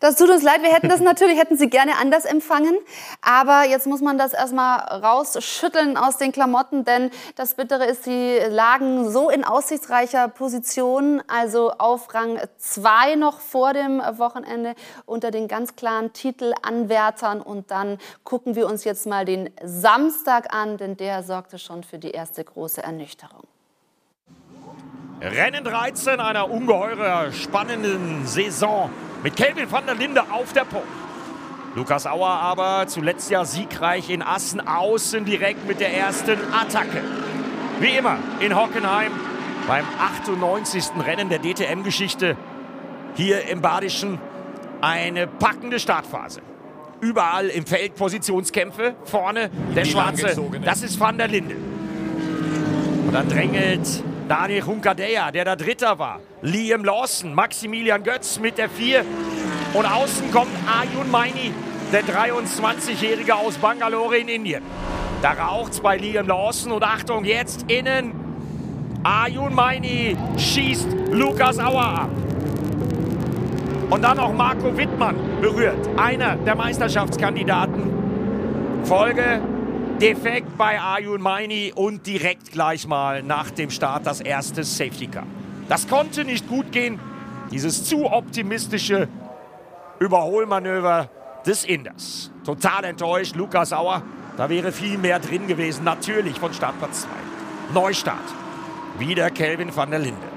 Das tut uns leid, wir hätten das natürlich, hätten Sie gerne anders empfangen. Aber jetzt muss man das erstmal rausschütteln aus den Klamotten, denn das Bittere ist, Sie lagen so in aussichtsreicher Position, also auf Rang 2 noch vor dem Wochenende unter den ganz klaren Titelanwärtern. Und dann gucken wir uns jetzt mal den Samstag an, denn der sorgte schon für die erste große Ernüchterung.
Rennen 13 einer ungeheuer spannenden Saison mit Kelvin van der Linde auf der Pole. Lukas Auer aber zuletzt ja siegreich in Assen außen direkt mit der ersten Attacke. Wie immer in Hockenheim beim 98. Rennen der DTM-Geschichte hier im Badischen eine packende Startphase. Überall im Feld Positionskämpfe. Vorne der Schwarze, das ist Van der Linde. Und dann drängelt Daniel Hunkadea, der da Dritter war. Liam Lawson, Maximilian Götz mit der 4. Und außen kommt Ayun Maini, der 23-Jährige aus Bangalore in Indien. Da raucht's bei Liam Lawson und Achtung, jetzt innen. Ayun Maini schießt Lukas Auer ab. Und dann auch Marco Wittmann berührt, einer der Meisterschaftskandidaten. Folge Defekt bei Ayun Maini und direkt gleich mal nach dem Start das erste Safety Car. Das konnte nicht gut gehen. Dieses zu optimistische Überholmanöver des Inders. Total enttäuscht, Lukas Auer. Da wäre viel mehr drin gewesen, natürlich von Startplatz 2. Neustart. Wieder Kelvin van der Linde.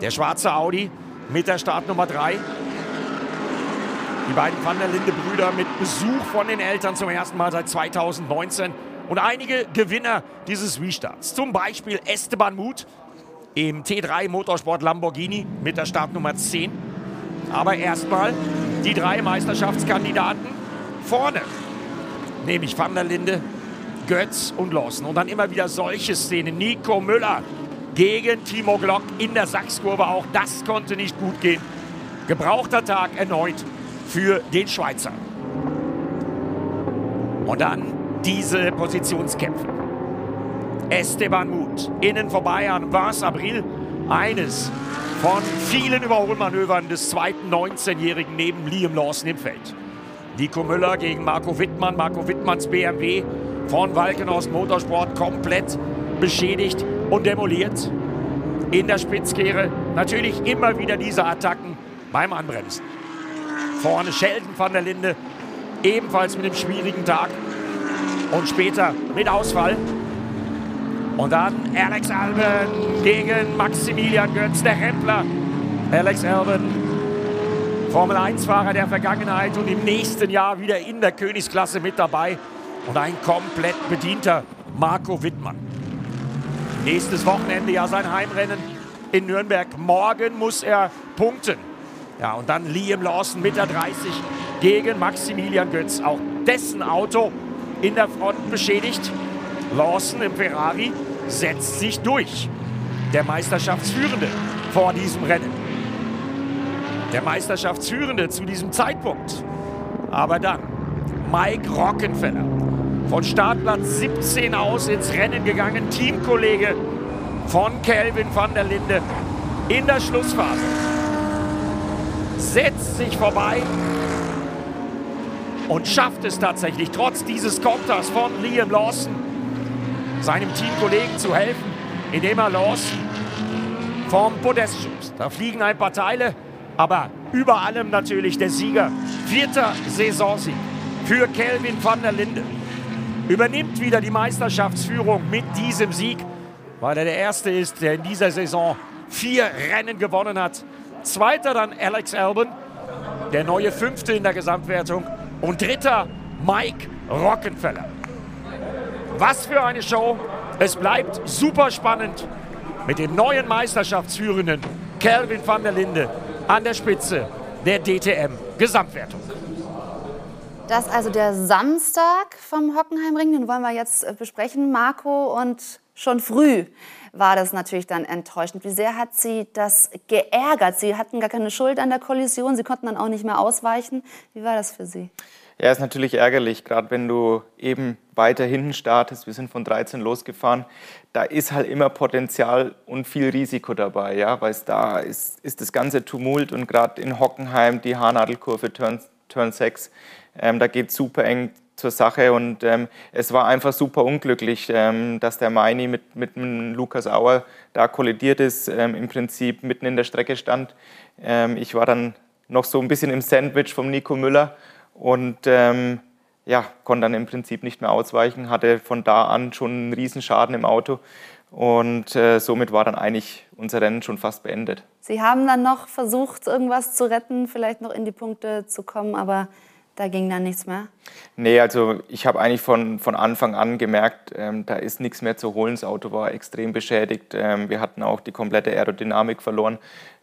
Der schwarze Audi mit der Startnummer 3. Die beiden Van der Linde-Brüder mit Besuch von den Eltern zum ersten Mal seit 2019. Und einige Gewinner dieses Restarts. Zum Beispiel Esteban Muth im T3 Motorsport Lamborghini mit der Startnummer 10. Aber erstmal die drei Meisterschaftskandidaten vorne. Nämlich Van der Linde, Götz und Lawson. Und dann immer wieder solche Szenen. Nico Müller gegen Timo Glock in der Sachskurve. Auch das konnte nicht gut gehen. Gebrauchter Tag erneut für den Schweizer. Und dann diese Positionskämpfe. Esteban Muth, innen vorbei an Vars Abril. Eines von vielen Überholmanövern des zweiten 19-Jährigen neben Liam Lawson im Feld. Nico Müller gegen Marco Wittmann. Marco Wittmanns BMW von Walkenhorst Motorsport komplett beschädigt und demoliert. In der Spitzkehre natürlich immer wieder diese Attacken beim Anbremsen. Vorne Sheldon van der Linde, ebenfalls mit einem schwierigen Tag. Und später mit Ausfall. Und dann Alex Alben gegen Maximilian Götz, der Rempler. Alex Alben, Formel 1-Fahrer der Vergangenheit und im nächsten Jahr wieder in der Königsklasse mit dabei. Und ein komplett bedienter Marco Wittmann. Nächstes Wochenende ja sein Heimrennen in Nürnberg. Morgen muss er punkten. Ja, und dann Liam Lawson mit der 30 gegen Maximilian Götz. Auch dessen Auto in der Front beschädigt. Lawson im Ferrari setzt sich durch. Der Meisterschaftsführende vor diesem Rennen. Der Meisterschaftsführende zu diesem Zeitpunkt. Aber dann Mike Rockenfeller. Von Startplatz 17 aus ins Rennen gegangen. Teamkollege von Kelvin van der Linde in der Schlussphase. Setzt sich vorbei und schafft es tatsächlich, trotz dieses Konters von Liam Lawson, seinem Teamkollegen zu helfen, indem er Lawson vom Podest schubst. Da fliegen ein paar Teile, aber über allem natürlich der Sieger. Vierter Saisonsieg für Kelvin van der Linde. Übernimmt wieder die Meisterschaftsführung mit diesem Sieg, weil er der Erste ist, der in dieser Saison vier Rennen gewonnen hat. Zweiter dann Alex Albon, der neue Fünfte in der Gesamtwertung. Und dritter Mike Rockenfeller. Was für eine Show. Es bleibt super spannend mit dem neuen Meisterschaftsführenden Kelvin van der Linde an der Spitze der DTM-Gesamtwertung.
Das ist also der Samstag vom Hockenheimring. Den wollen wir jetzt äh, besprechen, Marco. Und schon früh war das natürlich dann enttäuschend. Wie sehr hat Sie das geärgert? Sie hatten gar keine Schuld an der Kollision. Sie konnten dann auch nicht mehr ausweichen. Wie war das für Sie?
Ja, ist natürlich ärgerlich, gerade wenn du eben weiter hinten startest. Wir sind von 13 losgefahren. Da ist halt immer Potenzial und viel Risiko dabei, ja, weil da ist, ist das ganze Tumult und gerade in Hockenheim die Haarnadelkurve Turn, Turn 6, ähm, da geht super eng zur Sache und ähm, es war einfach super unglücklich, ähm, dass der Meini mit, mit dem Lukas Auer da kollidiert ist, ähm, im Prinzip mitten in der Strecke stand. Ähm, ich war dann noch so ein bisschen im Sandwich vom Nico Müller und ähm, ja, konnte dann im Prinzip nicht mehr ausweichen, hatte von da an schon einen Riesenschaden im Auto und äh, somit war dann eigentlich unser Rennen schon fast beendet.
Sie haben dann noch versucht, irgendwas zu retten, vielleicht noch in die Punkte zu kommen, aber da ging dann nichts mehr?
Nee, also ich habe eigentlich von, von Anfang an gemerkt, ähm, da ist nichts mehr zu holen. Das Auto war extrem beschädigt. Ähm, wir hatten auch die komplette Aerodynamik verloren.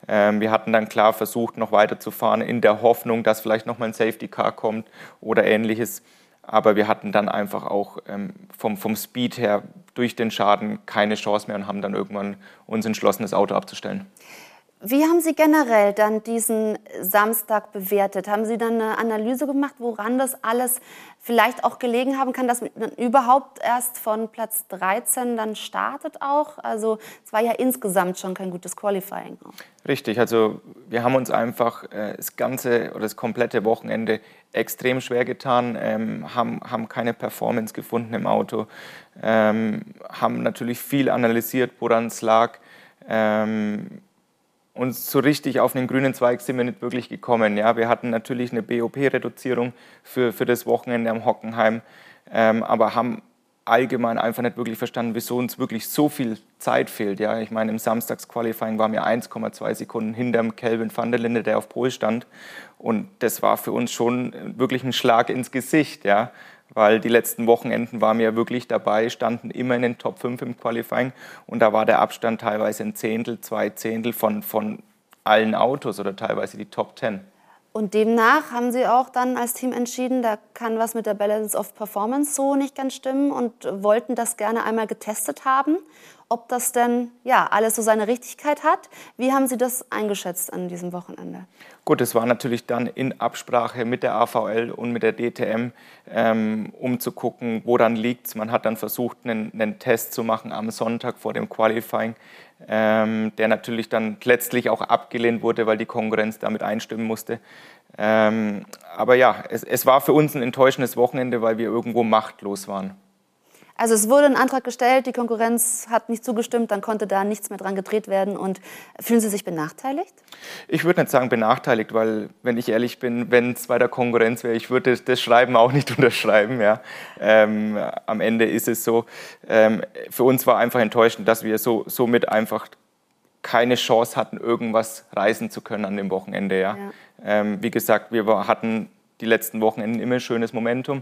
Ähm, wir hatten dann klar versucht, noch weiterzufahren, in der Hoffnung, dass vielleicht noch mal ein Safety Car kommt oder ähnliches. Aber wir hatten dann einfach auch ähm, vom, vom Speed her durch den Schaden keine Chance mehr und haben dann irgendwann uns entschlossen, das Auto abzustellen.
Wie haben Sie generell dann diesen Samstag bewertet? Haben Sie dann eine Analyse gemacht, woran das alles vielleicht auch gelegen haben kann, dass man überhaupt erst von Platz 13 dann startet auch? Also es war ja insgesamt schon kein gutes Qualifying.
Richtig, also wir haben uns einfach äh, das ganze oder das komplette Wochenende extrem schwer getan, ähm, haben, haben keine Performance gefunden im Auto, ähm, haben natürlich viel analysiert, woran es lag. Ähm, und so richtig auf den grünen Zweig sind wir nicht wirklich gekommen. Ja, wir hatten natürlich eine BOP-Reduzierung für, für das Wochenende am Hockenheim, ähm, aber haben allgemein einfach nicht wirklich verstanden, wieso uns wirklich so viel Zeit fehlt. Ja, ich meine, im Samstagsqualifying waren wir 1,2 Sekunden hinterm Kelvin van der Linde, der auf Pol stand. Und das war für uns schon wirklich ein Schlag ins Gesicht. Ja weil die letzten Wochenenden waren wir wirklich dabei, standen immer in den Top 5 im Qualifying und da war der Abstand teilweise ein Zehntel, zwei Zehntel von, von allen Autos oder teilweise die Top 10.
Und demnach haben Sie auch dann als Team entschieden, da kann was mit der Balance of Performance so nicht ganz stimmen und wollten das gerne einmal getestet haben, ob das denn ja alles so seine Richtigkeit hat. Wie haben Sie das eingeschätzt an diesem Wochenende?
Gut, es war natürlich dann in Absprache mit der AVL und mit der DTM, ähm, um zu gucken, woran liegt es. Man hat dann versucht, einen, einen, Test zu machen am Sonntag vor dem Qualifying, ähm, der natürlich dann letztlich auch abgelehnt wurde, weil die Konkurrenz damit einstimmen musste. Ähm, aber ja, es, es war für uns ein enttäuschendes Wochenende, weil wir irgendwo machtlos waren.
Also es wurde ein Antrag gestellt, die Konkurrenz hat nicht zugestimmt, dann konnte da nichts mehr dran gedreht werden. Und fühlen Sie sich benachteiligt?
Ich würde nicht sagen benachteiligt, weil, wenn ich ehrlich bin, wenn es bei der Konkurrenz wäre, ich würde das Schreiben auch nicht unterschreiben. Ja. Ähm, am Ende ist es so, ähm, für uns war einfach enttäuschend, dass wir so, somit einfach keine Chance hatten, irgendwas reisen zu können an dem Wochenende. Ja. ja. Ähm, wie gesagt, wir hatten die letzten Wochenenden immer schönes Momentum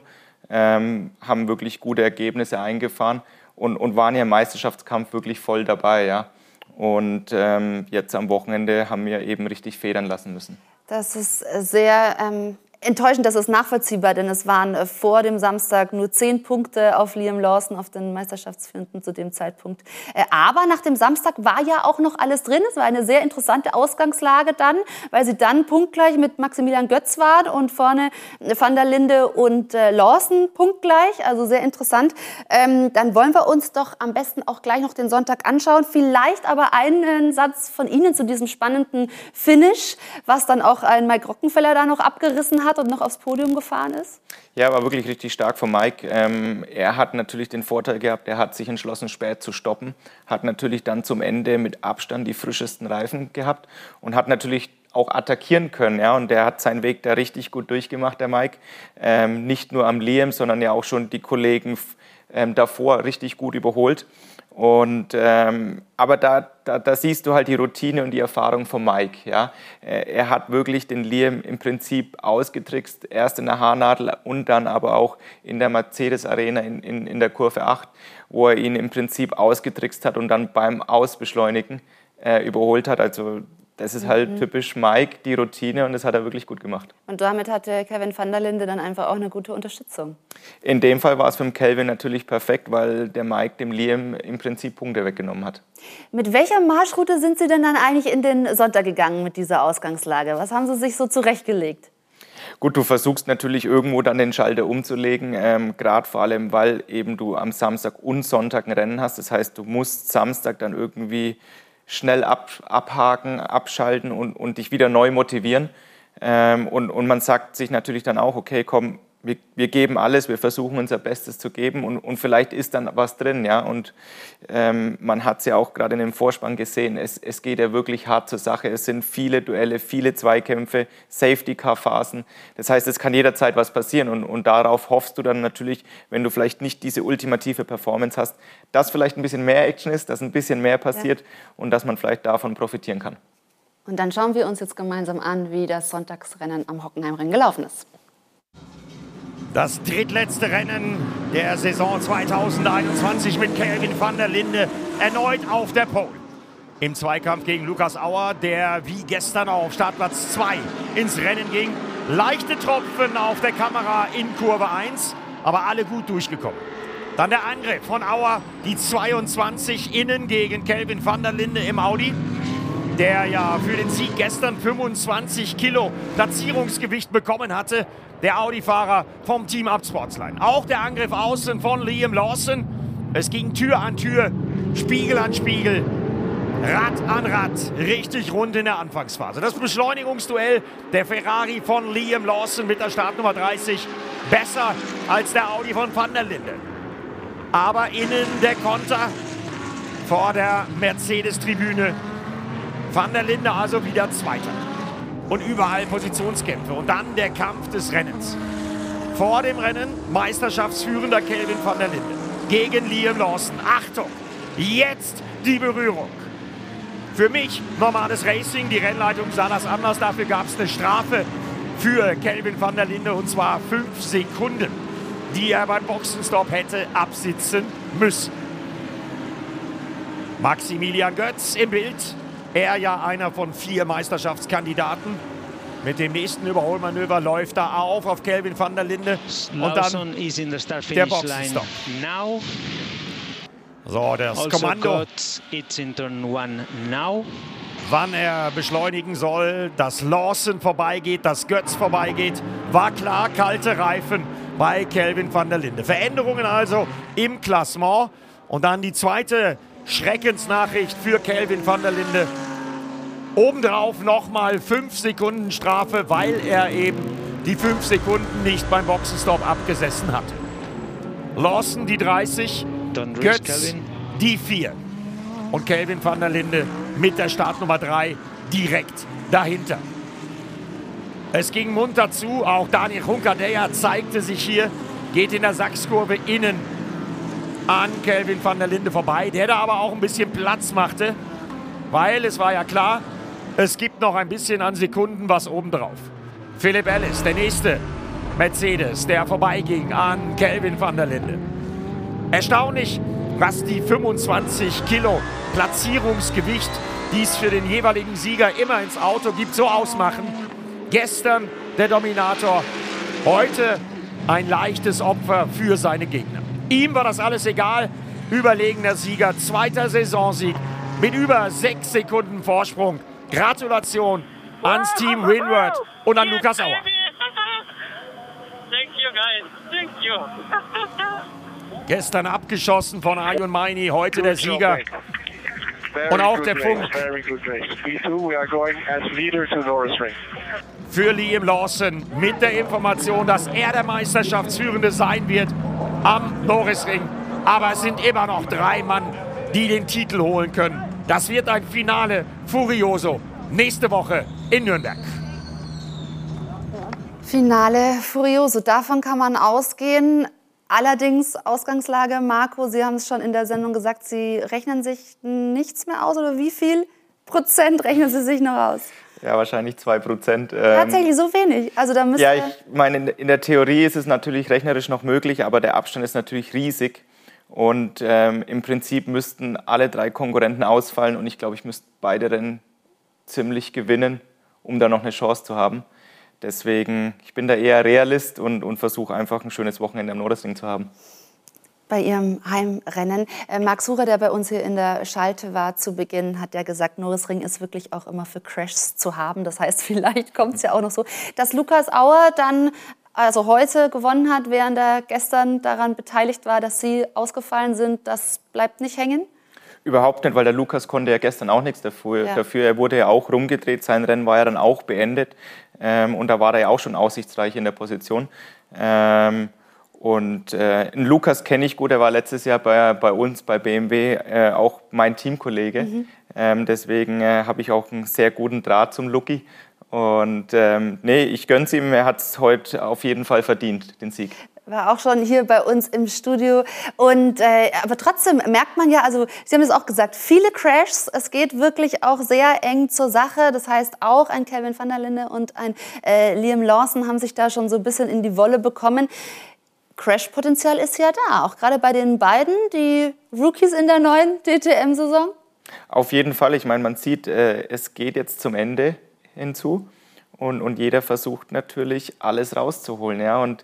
ähm, haben wirklich gute Ergebnisse eingefahren und, und waren ja im Meisterschaftskampf wirklich voll dabei. Ja. Und ähm, jetzt am Wochenende haben wir eben richtig federn lassen müssen.
Das ist sehr ähm, enttäuschend, das ist nachvollziehbar, denn es waren äh, vor dem Samstag nur zehn Punkte auf Liam Lawson, auf den Meisterschaftsfinden zu dem Zeitpunkt. Äh, aber nach dem Samstag war ja auch noch alles drin. Es war eine sehr interessante Ausgangslage dann, weil sie dann punktgleich mit Maximilian Götz waren und vorne Van der Linde und äh, Lawson punktgleich. Also sehr interessant. Ähm, dann wollen wir uns doch am besten auch gleich noch den Sonntag anschauen. Vielleicht aber einen Satz von Ihnen zu diesem spannenden Finish, was dann auch ein Mike Rockenfeller da noch abgerissen hat hat und noch aufs Podium gefahren ist?
Ja, war wirklich richtig stark von Mike. Ähm, er hat natürlich den Vorteil gehabt, er hat sich entschlossen, spät zu stoppen, hat natürlich dann zum Ende mit Abstand die frischesten Reifen gehabt und hat natürlich auch attackieren können. Ja? Und der hat seinen Weg da richtig gut durchgemacht, der Mike. Ähm, nicht nur am Liam, sondern ja auch schon die Kollegen ähm, davor richtig gut überholt. Und, ähm, aber da, da, da, siehst du halt die Routine und die Erfahrung von Mike. Ja? Er hat wirklich den Liam im Prinzip ausgetrickst, erst in der Haarnadel und dann aber auch in der Mercedes Arena in, in, in der Kurve 8, wo er ihn im Prinzip ausgetrickst hat und dann beim Ausbeschleunigen äh, überholt hat. Also das ist halt mhm. typisch Mike, die Routine und das hat er wirklich gut gemacht.
Und damit hatte Kevin van der Linde dann einfach auch eine gute Unterstützung.
In dem Fall war es für den Kelvin natürlich perfekt, weil der Mike dem Liam im Prinzip Punkte weggenommen hat.
Mit welcher Marschroute sind Sie denn dann eigentlich in den Sonntag gegangen mit dieser Ausgangslage? Was haben Sie sich so zurechtgelegt?
Gut, du versuchst natürlich irgendwo dann den Schalter umzulegen, ähm, gerade vor allem, weil eben du am Samstag und Sonntag ein Rennen hast. Das heißt, du musst Samstag dann irgendwie schnell ab, abhaken, abschalten und, und dich wieder neu motivieren. Ähm, und, und man sagt sich natürlich dann auch, okay, komm, wir, wir geben alles, wir versuchen unser Bestes zu geben und, und vielleicht ist dann was drin, ja. Und ähm, man hat es ja auch gerade in dem Vorspann gesehen, es, es geht ja wirklich hart zur Sache. Es sind viele Duelle, viele Zweikämpfe, Safety-Car-Phasen. Das heißt, es kann jederzeit was passieren und, und darauf hoffst du dann natürlich, wenn du vielleicht nicht diese ultimative Performance hast, dass vielleicht ein bisschen mehr Action ist, dass ein bisschen mehr passiert ja. und dass man vielleicht davon profitieren kann.
Und dann schauen wir uns jetzt gemeinsam an, wie das Sonntagsrennen am Hockenheimring gelaufen ist.
Das drittletzte Rennen der Saison 2021 mit Kelvin van der Linde erneut auf der Pole. Im Zweikampf gegen Lukas Auer, der wie gestern auf Startplatz 2 ins Rennen ging. Leichte Tropfen auf der Kamera in Kurve 1, aber alle gut durchgekommen. Dann der Angriff von Auer, die 22 innen gegen Kelvin van der Linde im Audi der ja für den Sieg gestern 25 Kilo Platzierungsgewicht bekommen hatte. Der Audi-Fahrer vom Team Up Sportsline. Auch der Angriff außen von Liam Lawson. Es ging Tür an Tür, Spiegel an Spiegel, Rad an Rad, richtig rund in der Anfangsphase. Das Beschleunigungsduell der Ferrari von Liam Lawson mit der Startnummer 30 besser als der Audi von Van der Linde. Aber innen der Konter vor der Mercedes-Tribüne Van der Linde also wieder Zweiter. Und überall Positionskämpfe. Und dann der Kampf des Rennens. Vor dem Rennen Meisterschaftsführender Kelvin van der Linde gegen Liam Lawson. Achtung, jetzt die Berührung. Für mich normales Racing. Die Rennleitung sah das anders. Dafür gab es eine Strafe für Kelvin van der Linde und zwar fünf Sekunden, die er beim Boxenstopp hätte absitzen müssen. Maximilian Götz im Bild er ja einer von vier Meisterschaftskandidaten. Mit dem nächsten Überholmanöver läuft er auf auf Kelvin van der Linde. Und dann der Boxenstopp. So, das also Kommando.
it's in turn one now.
wann er beschleunigen soll, dass Lawson vorbeigeht, dass Götz vorbeigeht. War klar, kalte Reifen bei Kelvin van der Linde. Veränderungen also im Klassement. Und dann die zweite Schreckensnachricht für Kelvin van der Linde. Obendrauf nochmal 5 Sekunden Strafe, weil er eben die 5 Sekunden nicht beim Boxenstopp abgesessen hat. Lawson die 30, Götz die 4. Und Kelvin van der Linde mit der Startnummer 3 direkt dahinter. Es ging munter zu, auch Daniel Hunkadeja zeigte sich hier, geht in der Sachskurve innen an Kelvin van der Linde vorbei, der da aber auch ein bisschen Platz machte, weil es war ja klar, es gibt noch ein bisschen an Sekunden was obendrauf. Philipp Ellis, der nächste Mercedes, der vorbeiging an Kelvin van der Linde. Erstaunlich, was die 25 Kilo Platzierungsgewicht, die es für den jeweiligen Sieger immer ins Auto gibt, so ausmachen. Gestern der Dominator, heute ein leichtes Opfer für seine Gegner. Ihm war das alles egal. Überlegener Sieger, zweiter Saisonsieg mit über sechs Sekunden Vorsprung. Gratulation ans Team Windward und an Lukas Auer.
Thank you, guys. Thank you.
Gestern abgeschossen von Ayun Maini, heute der Sieger. Und auch der Funk für Liam Lawson mit der Information, dass er der Meisterschaftsführende sein wird am Norrisring. Aber es sind immer noch drei Mann, die den Titel holen können. Das wird ein Finale Furioso nächste Woche in Nürnberg.
Finale Furioso, davon kann man ausgehen. Allerdings, Ausgangslage, Marco, Sie haben es schon in der Sendung gesagt, Sie rechnen sich nichts mehr aus oder wie viel Prozent rechnen Sie sich noch aus?
Ja, wahrscheinlich zwei Prozent. Ähm,
Tatsächlich so wenig. Also da
ja, ich meine, in der Theorie ist es natürlich rechnerisch noch möglich, aber der Abstand ist natürlich riesig. Und ähm, im Prinzip müssten alle drei Konkurrenten ausfallen und ich glaube, ich müsste beide Rennen ziemlich gewinnen, um da noch eine Chance zu haben. Deswegen, ich bin da eher Realist und, und versuche einfach ein schönes Wochenende am Nordesring zu haben.
Bei Ihrem Heimrennen. Äh, Max Sucher, der bei uns hier in der Schalte war zu Beginn, hat ja gesagt, Norrisring ist wirklich auch immer für Crashs zu haben. Das heißt, vielleicht kommt es ja auch noch so, dass Lukas Auer dann also heute gewonnen hat, während er gestern daran beteiligt war, dass Sie ausgefallen sind. Das bleibt nicht hängen?
Überhaupt nicht, weil der Lukas konnte ja gestern auch nichts dafür. Ja. dafür. Er wurde ja auch rumgedreht, sein Rennen war ja dann auch beendet. Ähm, und da war er ja auch schon aussichtsreich in der Position. Ähm, und äh, Lukas kenne ich gut, er war letztes Jahr bei, bei uns, bei BMW, äh, auch mein Teamkollege. Mhm. Ähm, deswegen äh, habe ich auch einen sehr guten Draht zum Lucky. Und ähm, nee, ich gönn's ihm, er hat es heute auf jeden Fall verdient, den Sieg
war auch schon hier bei uns im Studio. Und, äh, aber trotzdem merkt man ja, also Sie haben es auch gesagt, viele Crashs. Es geht wirklich auch sehr eng zur Sache. Das heißt, auch ein Kevin van der Linde und ein äh, Liam Lawson haben sich da schon so ein bisschen in die Wolle bekommen. Crash-Potenzial ist ja da, auch gerade bei den beiden, die Rookies in der neuen DTM-Saison.
Auf jeden Fall. Ich meine, man sieht, äh, es geht jetzt zum Ende hinzu und, und jeder versucht natürlich alles rauszuholen. Ja? Und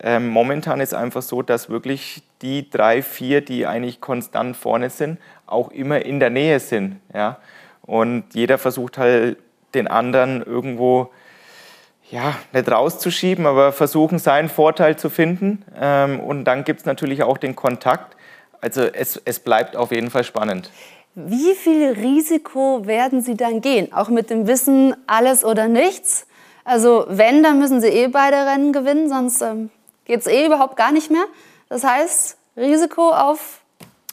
ähm, momentan ist einfach so, dass wirklich die drei, vier, die eigentlich konstant vorne sind, auch immer in der Nähe sind. Ja? Und jeder versucht halt den anderen irgendwo ja, nicht rauszuschieben, aber versuchen seinen Vorteil zu finden. Ähm, und dann gibt es natürlich auch den Kontakt. Also es, es bleibt auf jeden Fall spannend.
Wie viel Risiko werden Sie dann gehen? Auch mit dem Wissen, alles oder nichts? Also wenn, dann müssen Sie eh beide Rennen gewinnen, sonst ähm, geht es eh überhaupt gar nicht mehr. Das heißt, Risiko auf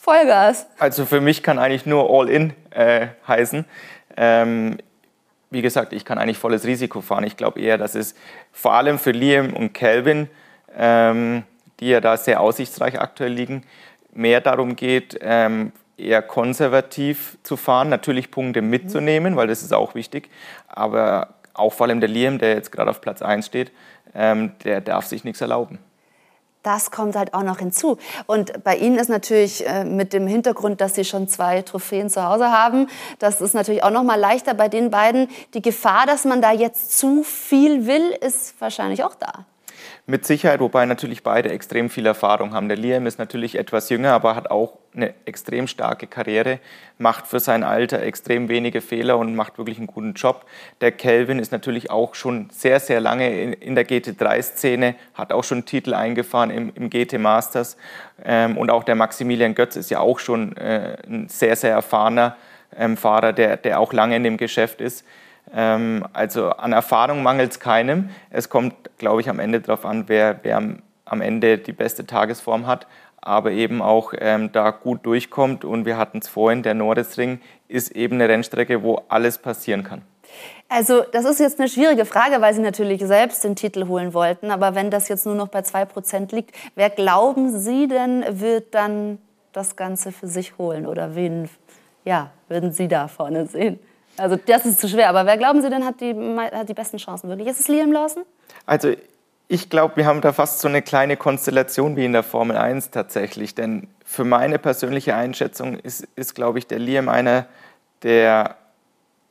Vollgas.
Also für mich kann eigentlich nur All-In äh, heißen. Ähm, wie gesagt, ich kann eigentlich volles Risiko fahren. Ich glaube eher, dass es vor allem für Liam und Calvin, ähm, die ja da sehr aussichtsreich aktuell liegen, mehr darum geht, ähm, eher konservativ zu fahren, natürlich Punkte mitzunehmen, weil das ist auch wichtig, aber auch vor allem der Liam, der jetzt gerade auf Platz 1 steht, ähm, der darf sich nichts erlauben.
Das kommt halt auch noch hinzu. Und bei Ihnen ist natürlich äh, mit dem Hintergrund, dass Sie schon zwei Trophäen zu Hause haben, das ist natürlich auch noch mal leichter bei den beiden. Die Gefahr, dass man da jetzt zu viel will, ist wahrscheinlich auch da.
Mit Sicherheit, wobei natürlich beide extrem viel Erfahrung haben. Der Liam ist natürlich etwas jünger, aber hat auch eine extrem starke Karriere, macht für sein Alter extrem wenige Fehler und macht wirklich einen guten Job. Der Kelvin ist natürlich auch schon sehr, sehr lange in, der GT3-Szene, hat auch schon Titel eingefahren im, im GT Masters. Ähm, und auch der Maximilian Götz ist ja auch schon äh, ein sehr, sehr erfahrener ähm, Fahrer, der, der auch lange in dem Geschäft ist. Ähm, also an Erfahrung mangelt es keinem. Es kommt, glaube ich, am Ende darauf an, wer, wer am, am, Ende die beste Tagesform hat, aber eben auch ähm, da gut durchkommt. Und wir hatten es vorhin, der Nordesring ist eben eine Rennstrecke, wo alles passieren kann.
Also das ist jetzt eine schwierige Frage, weil Sie natürlich selbst den Titel holen wollten. Aber wenn das jetzt nur noch bei 2% liegt, wer glauben Sie denn, wird dann das Ganze für sich holen? Oder wen ja, würden Sie da vorne sehen? Also das ist zu schwer. Aber wer glauben Sie denn hat die, hat die besten Chancen wirklich? Ist es Liam Lawson?
Also ich glaube, wir haben da fast so eine kleine Konstellation wie in der Formel 1 tatsächlich. Denn für meine persönliche Einschätzung ist, ist glaube ich, der Liam einer, der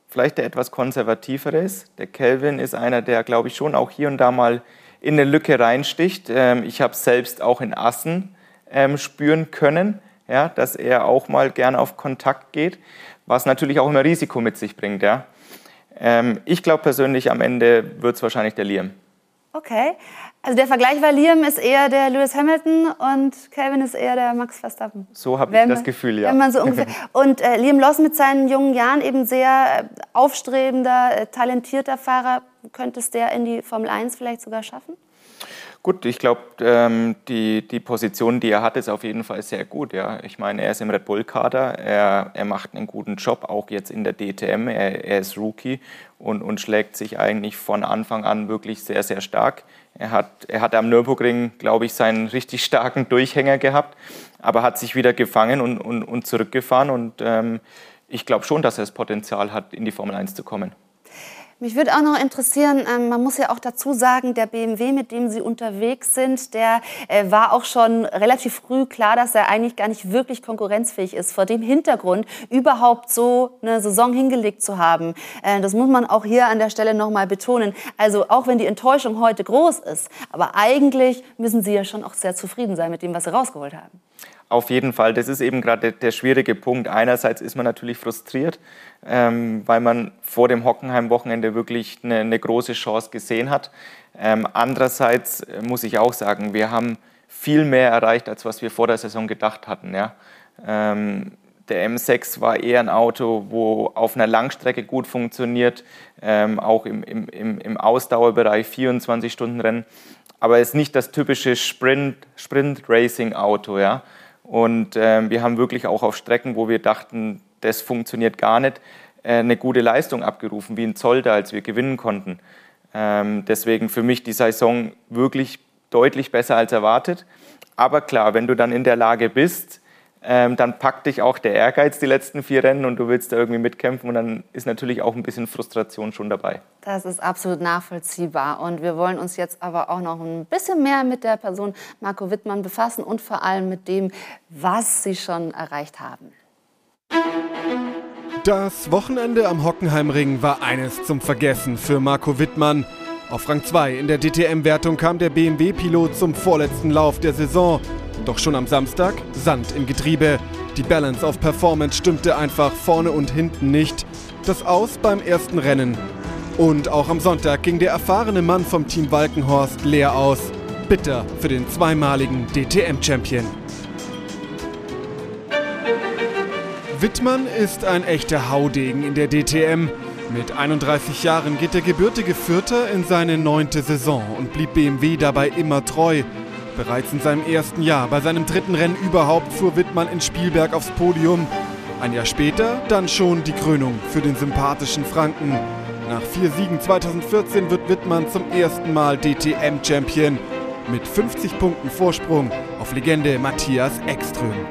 vielleicht der etwas konservativere ist. Der Kelvin ist einer, der, glaube ich, schon auch hier und da mal in eine Lücke reinsticht. Ähm, ich habe selbst auch in Assen ähm, spüren können, ja, dass er auch mal gerne auf Kontakt geht was natürlich auch immer Risiko mit sich bringt. Ja. Ähm, ich glaube persönlich, am Ende wird es wahrscheinlich der Liam.
Okay. Also der Vergleich war, Liam ist eher der Lewis Hamilton und Calvin ist eher der Max Verstappen.
So habe ich das Gefühl, ja.
Wenn man so ungefähr. Und äh, Liam Lawson mit seinen jungen Jahren eben sehr äh, aufstrebender, äh, talentierter Fahrer. Könnte es der in die Formel 1 vielleicht sogar schaffen?
Gut, ich glaube, ähm, die, die Position, die er hat, ist auf jeden Fall sehr gut. Ja. Ich meine, er ist im Red Bull-Kader, er, er macht einen guten Job, auch jetzt in der DTM. Er, er ist Rookie und, und schlägt sich eigentlich von Anfang an wirklich sehr, sehr stark. Er hat, er hat am Nürburgring, glaube ich, seinen richtig starken Durchhänger gehabt, aber hat sich wieder gefangen und, und, und zurückgefahren. Und ähm, ich glaube schon, dass er das Potenzial hat, in die Formel 1 zu kommen.
Mich würde auch noch interessieren, ähm, man muss ja auch dazu sagen, der BMW, mit dem Sie unterwegs sind, der äh, war auch schon relativ früh klar, dass er eigentlich gar nicht wirklich konkurrenzfähig ist. Vor dem Hintergrund überhaupt so eine Saison hingelegt zu haben, äh, das muss man auch hier an der Stelle noch mal betonen. Also auch wenn die Enttäuschung heute groß ist, aber eigentlich müssen Sie ja schon auch sehr zufrieden sein mit dem, was Sie rausgeholt haben.
Auf jeden Fall, das ist eben gerade der, der, schwierige Punkt. Einerseits ist man natürlich frustriert, ähm, weil man vor dem Hockenheim-Wochenende wirklich eine, eine, große Chance gesehen hat. Ähm, andererseits äh, muss ich auch sagen, wir haben viel mehr erreicht, als was wir vor der Saison gedacht hatten. Ja? Ähm, der M6 war eher ein Auto, wo auf einer Langstrecke gut funktioniert, ähm, auch im, im, im Ausdauerbereich 24 Stunden Rennen. Aber es ist nicht das typische Sprint-Racing-Auto. ja? Und äh, wir haben wirklich auch auf Strecken, wo wir dachten, das funktioniert gar nicht, äh, eine gute Leistung abgerufen, wie in Zolder, als wir gewinnen konnten. Ähm, deswegen für mich die Saison wirklich deutlich besser als erwartet. Aber klar, wenn du dann in der Lage bist, ähm, dann packt dich auch der Ehrgeiz die letzten vier Rennen und du willst da irgendwie mitkämpfen und dann ist natürlich auch ein bisschen Frustration schon dabei.
Das ist absolut nachvollziehbar und wir wollen uns jetzt aber auch noch ein bisschen mehr mit der Person Marco Wittmann befassen und vor allem mit dem, was sie schon erreicht haben.
Das Wochenende am Hockenheimring war eines zum Vergessen für Marco Wittmann. Auf Rang 2 in der DTM-Wertung kam der BMW-Pilot zum vorletzten Lauf der Saison. Doch schon am Samstag Sand im Getriebe. Die Balance of Performance stimmte einfach vorne und hinten nicht. Das Aus beim ersten Rennen. Und auch am Sonntag ging der erfahrene Mann vom Team Walkenhorst leer aus. Bitter für den zweimaligen DTM-Champion. Wittmann ist ein echter Haudegen in der DTM. Mit 31 Jahren geht der gebürtige Vierter in seine neunte Saison und blieb BMW dabei immer treu. Bereits in seinem ersten Jahr, bei seinem dritten Rennen überhaupt, fuhr Wittmann in Spielberg aufs Podium. Ein Jahr später dann schon die Krönung für den sympathischen Franken. Nach vier Siegen 2014 wird Wittmann zum ersten Mal DTM-Champion. Mit 50 Punkten Vorsprung auf Legende Matthias Ekström.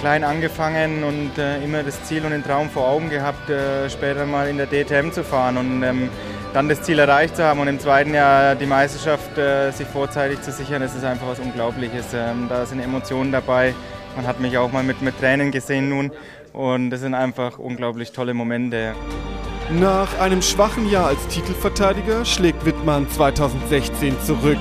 Klein angefangen und äh, immer das Ziel und den Traum vor Augen gehabt, äh, später mal in der DTM zu fahren. Und ähm, dann das Ziel erreicht zu haben und im zweiten Jahr die Meisterschaft äh, sich vorzeitig zu sichern, das ist einfach was Unglaubliches. Ähm, da sind Emotionen dabei. Man hat mich auch mal mit, mit Tränen gesehen nun und das sind einfach unglaublich tolle Momente.
Nach einem schwachen Jahr als Titelverteidiger schlägt Wittmann 2016 zurück.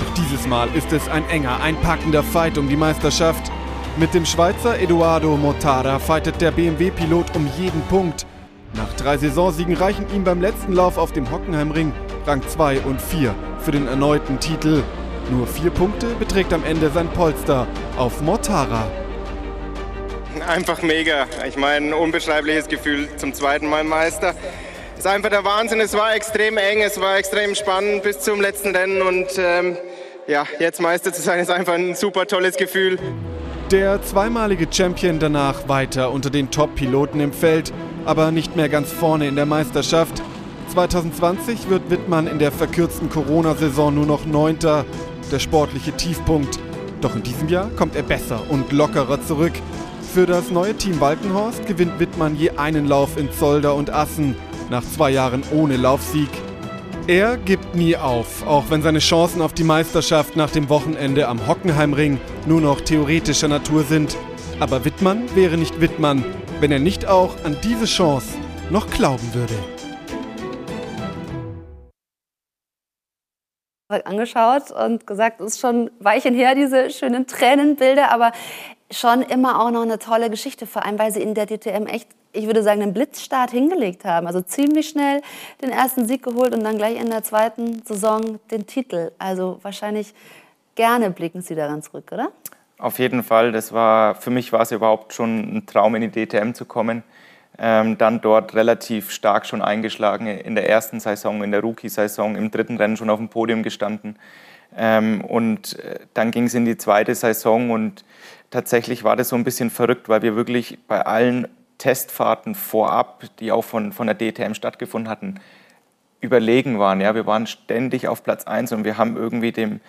Doch dieses Mal ist es ein enger, ein packender Fight um die Meisterschaft. Mit dem Schweizer Eduardo Mortara fightet der BMW-Pilot um jeden Punkt. Nach drei Saisonsiegen reichen ihm beim letzten Lauf auf dem Hockenheimring Rang 2 und 4 für den erneuten Titel. Nur vier Punkte beträgt am Ende sein Polster auf Mortara.
Einfach mega. Ich meine, ein unbeschreibliches Gefühl zum zweiten Mal Meister. Es ist einfach der Wahnsinn. Es war extrem eng, es war extrem spannend bis zum letzten Rennen und ähm, ja, jetzt Meister zu sein ist einfach ein super tolles Gefühl.
Der zweimalige Champion danach weiter unter den Top-Piloten im Feld, aber nicht mehr ganz vorne in der Meisterschaft. 2020 wird Wittmann in der verkürzten Corona-Saison nur noch Neunter, der sportliche Tiefpunkt. Doch in diesem Jahr kommt er besser und lockerer zurück. Für das neue Team Walkenhorst gewinnt Wittmann je einen Lauf in Zolder und Assen, nach zwei Jahren ohne Laufsieg. Er gibt nie auf, auch wenn seine Chancen auf die Meisterschaft nach dem Wochenende am Hockenheimring nur noch theoretischer Natur sind. Aber Wittmann wäre nicht Wittmann, wenn er nicht auch an diese Chance noch glauben würde.
angeschaut und gesagt, es ist schon Weichen her, diese schönen Tränenbilder, aber schon immer auch noch eine tolle Geschichte, vor allem weil sie in der DTM echt, ich würde sagen, einen Blitzstart hingelegt haben. Also ziemlich schnell den ersten Sieg geholt und dann gleich in der zweiten Saison den Titel. Also wahrscheinlich gerne blicken Sie daran zurück, oder?
Auf jeden Fall. Das war, für mich war es überhaupt schon ein Traum, in die DTM zu kommen. Ähm, dann dort relativ stark schon eingeschlagen in der ersten Saison, in der Rookie-Saison, im dritten Rennen schon auf dem Podium gestanden. Ähm, und äh, dann ging es in die zweite Saison und tatsächlich war das so ein bisschen verrückt, weil wir wirklich bei allen Testfahrten vorab, die auch von, von der DTM stattgefunden hatten, überlegen waren. Ja, wir waren ständig auf Platz 1 und wir haben irgendwie dem,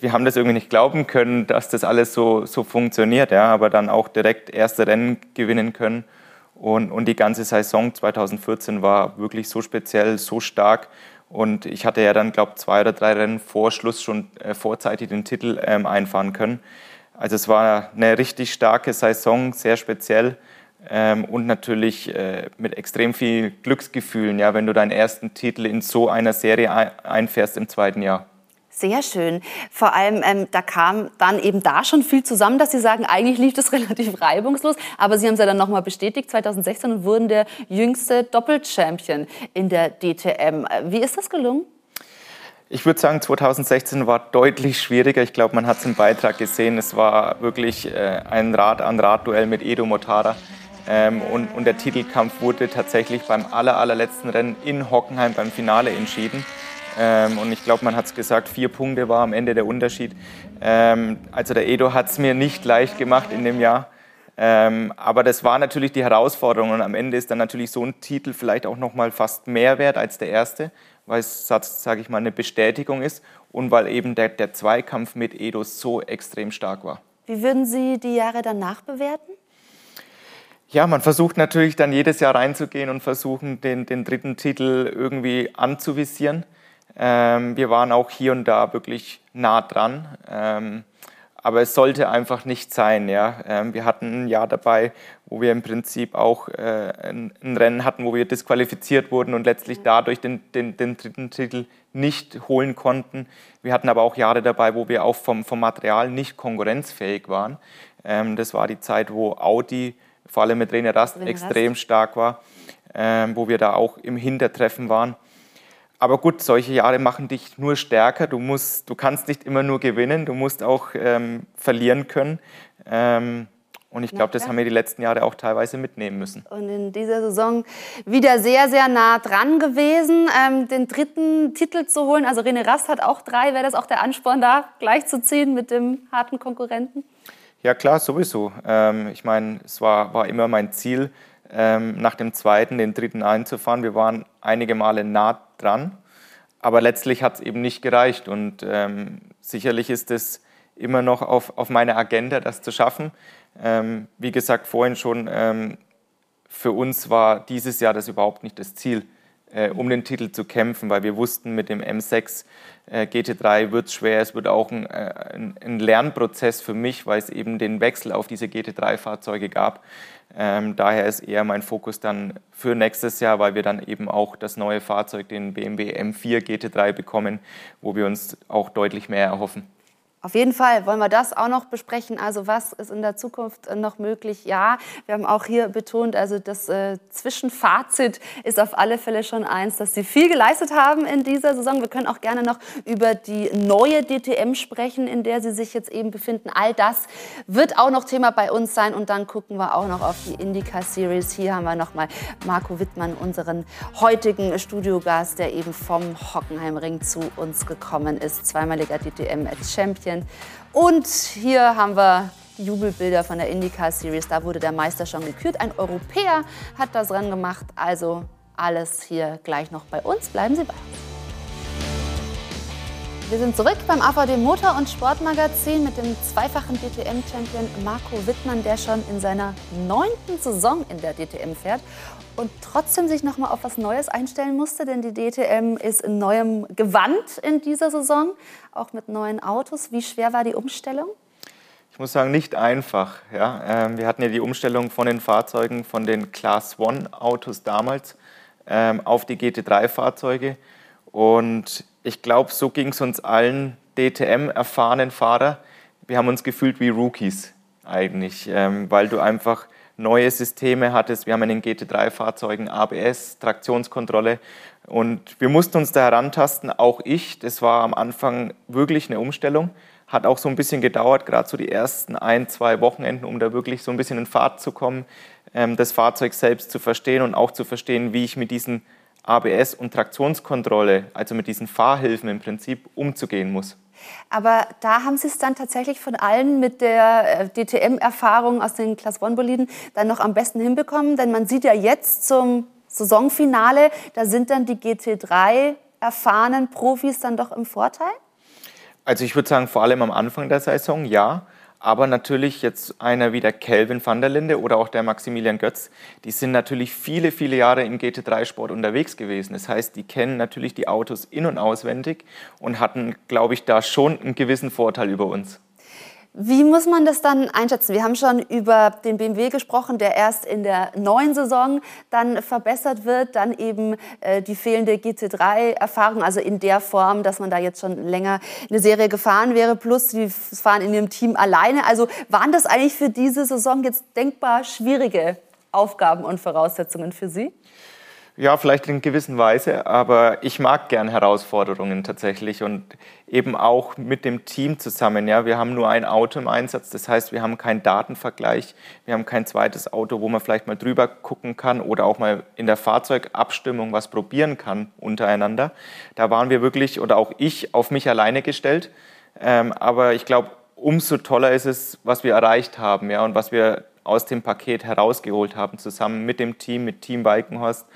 wir haben das irgendwie nicht glauben können, dass das alles so, so funktioniert. Ja, aber dann auch direkt erste Rennen gewinnen können. Und, und die ganze Saison 2014 war wirklich so speziell, so stark. Und ich hatte ja dann, glaube ich, zwei oder drei Rennen vor Schluss schon äh, vorzeitig den Titel ähm, einfahren können. Also es war eine richtig starke Saison, sehr speziell ähm, und natürlich äh, mit extrem viel Glücksgefühlen, ja, wenn du deinen ersten Titel in so einer Serie einfährst im zweiten Jahr.
Sehr schön. Vor allem, ähm, da kam dann eben da schon viel zusammen, dass Sie sagen, eigentlich lief das relativ reibungslos. Aber Sie haben es ja dann nochmal bestätigt, 2016 und wurden der jüngste Doppelchampion in der DTM. Wie ist das gelungen?
Ich würde sagen, 2016 war deutlich schwieriger. Ich glaube, man hat es im Beitrag gesehen. Es war wirklich äh, ein Rad-an-Rad-Duell mit Edo Motara. Ähm, und, und, der Titelkampf wurde tatsächlich beim aller, allerletzten Rennen in Hockenheim beim Finale entschieden. Ähm, und ich glaube, man hat es gesagt, vier Punkte war am Ende der Unterschied. Ähm, also der Edo hat es mir nicht leicht gemacht in dem Jahr. Ähm, aber das war natürlich die Herausforderung und am Ende ist dann natürlich so ein Titel vielleicht auch noch mal fast mehr wert als der erste, weil es, sage ich mal, eine Bestätigung ist und weil eben der, der Zweikampf mit Edo so extrem stark war.
Wie würden Sie die Jahre danach bewerten?
Ja, man versucht natürlich dann jedes Jahr reinzugehen und versuchen, den, den dritten Titel irgendwie anzuvisieren. Ähm, wir waren auch hier und da wirklich nah dran. Ähm, aber es sollte einfach nicht sein. Ja? Ähm, wir hatten ein Jahr dabei, wo wir im Prinzip auch äh, ein, ein, Rennen hatten, wo wir disqualifiziert wurden und letztlich dadurch den, den, den, dritten Titel nicht holen konnten. Wir hatten aber auch Jahre dabei, wo wir auch vom, vom Material nicht konkurrenzfähig waren. Ähm, das war die Zeit, wo Audi, vor allem mit René Rast, extrem Rast. stark war, ähm, wo wir da auch im Hintertreffen waren. Aber gut, solche Jahre machen dich nur stärker. Du, musst, du kannst nicht immer nur gewinnen, du musst auch ähm, verlieren können. Ähm, und ich glaube, das haben wir die letzten Jahre auch teilweise mitnehmen müssen.
Und in dieser Saison wieder sehr, sehr nah dran gewesen, ähm, den dritten Titel zu holen. Also René Rast hat auch drei. Wäre das auch der Ansporn da, gleich zu ziehen mit dem harten Konkurrenten?
Ja, klar, sowieso. Ähm, ich meine, es war, war immer mein Ziel, ähm, nach dem zweiten den dritten einzufahren. Wir waren einige Male nah dran, aber letztlich hat es eben nicht gereicht und ähm, sicherlich ist es immer noch auf, auf meiner Agenda, das zu schaffen. Ähm, wie gesagt, vorhin schon, ähm, für uns war dieses Jahr das überhaupt nicht das Ziel, äh, um den Titel zu kämpfen, weil wir wussten, mit dem M6 äh, GT3 wird es schwer. Es wird auch ein, äh, ein, ein, Lernprozess für mich, weil es eben den Wechsel auf diese GT3-Fahrzeuge gab. Ähm, daher ist eher mein Fokus dann für nächstes Jahr, weil wir dann eben auch das neue Fahrzeug, den BMW M4 GT3 bekommen, wo wir uns auch deutlich mehr erhoffen.
Auf jeden Fall wollen wir das auch noch besprechen. Also was ist in der Zukunft äh, noch möglich? Ja, wir haben auch hier betont, also das äh, Zwischenfazit ist auf alle Fälle schon eins, dass Sie viel geleistet haben in dieser Saison. Wir können auch gerne noch über die neue DTM sprechen, in der Sie sich jetzt eben befinden. All das wird auch noch Thema bei uns sein. Und dann gucken wir auch noch auf die Indica Series. Hier haben wir noch mal Marco Wittmann, unseren heutigen Studiogast, der eben vom Hockenheimring zu uns gekommen ist. Zweimaliger DTM-Champion Mädchen. Und hier haben wir Jubelbilder von der IndyCar Series. Da wurde der Meister schon gekürt. Ein Europäer hat das Rennen gemacht. Also alles hier gleich noch bei uns. Bleiben Sie bei uns. Wir sind zurück beim AVD Motor- und Sportmagazin mit dem zweifachen DTM-Champion Marco Wittmann, der schon in seiner neunten Saison in der DTM fährt und trotzdem sich noch mal auf was Neues einstellen musste, denn die DTM ist in neuem Gewand in dieser Saison, auch mit neuen Autos. Wie schwer war die Umstellung?
Ich muss sagen, nicht einfach. Ja. Ähm, wir hatten ja die Umstellung von den Fahrzeugen, von den Class One Autos damals ähm, auf die GT3-Fahrzeuge. Und ich glaube, so ging es uns allen DTM-erfahrenen Fahrer. Wir haben uns gefühlt wie Rookies eigentlich, ähm, weil du einfach neue Systeme hattest. Wir haben in den GT3-Fahrzeugen ABS, Traktionskontrolle und wir mussten uns da herantasten, auch ich. Das war am Anfang wirklich eine Umstellung. Hat auch so ein bisschen gedauert, gerade so die ersten ein, zwei Wochenenden, um da wirklich so ein bisschen in Fahrt zu kommen, ähm, das Fahrzeug selbst zu verstehen und auch zu verstehen, wie ich mit diesen ABS und Traktionskontrolle, also mit diesen Fahrhilfen im Prinzip, umzugehen muss.
Aber da haben Sie es dann tatsächlich von allen mit der äh, DTM-Erfahrung aus den Class One-Boliden dann noch am besten hinbekommen. Denn man sieht ja jetzt zum Saisonfinale, da sind dann die GT3 erfahrenen Profis dann doch im Vorteil?
Also ich würde sagen, vor allem am Anfang der Saison ja. Aber natürlich jetzt einer wie der Kelvin van der Linde oder auch der Maximilian Götz, die sind natürlich viele, viele Jahre im GT3-Sport unterwegs gewesen. Das heißt, die kennen natürlich die Autos in- und auswendig und hatten, glaube ich, da schon einen gewissen Vorteil über uns.
Wie muss man das dann einschätzen? Wir haben schon über den BMW gesprochen, der erst in der neuen Saison dann verbessert wird, dann eben äh, die fehlende GT3-Erfahrung, also in der Form, dass man da jetzt schon länger eine Serie gefahren wäre, plus die fahren in ihrem Team alleine. Also waren das eigentlich für diese Saison jetzt denkbar schwierige Aufgaben und Voraussetzungen für Sie?
Ja, vielleicht in gewisser Weise, aber ich mag gern Herausforderungen tatsächlich und eben auch mit dem Team zusammen. Ja, wir haben nur ein Auto im Einsatz, das heißt, wir haben keinen Datenvergleich, wir haben kein zweites Auto, wo man vielleicht mal drüber gucken kann oder auch mal in der Fahrzeugabstimmung was probieren kann untereinander. Da waren wir wirklich oder auch ich auf mich alleine gestellt, ähm, aber ich glaube, umso toller ist es, was wir erreicht haben, ja, und was wir aus dem Paket herausgeholt haben, zusammen mit dem Team, mit Team Weikenhorst.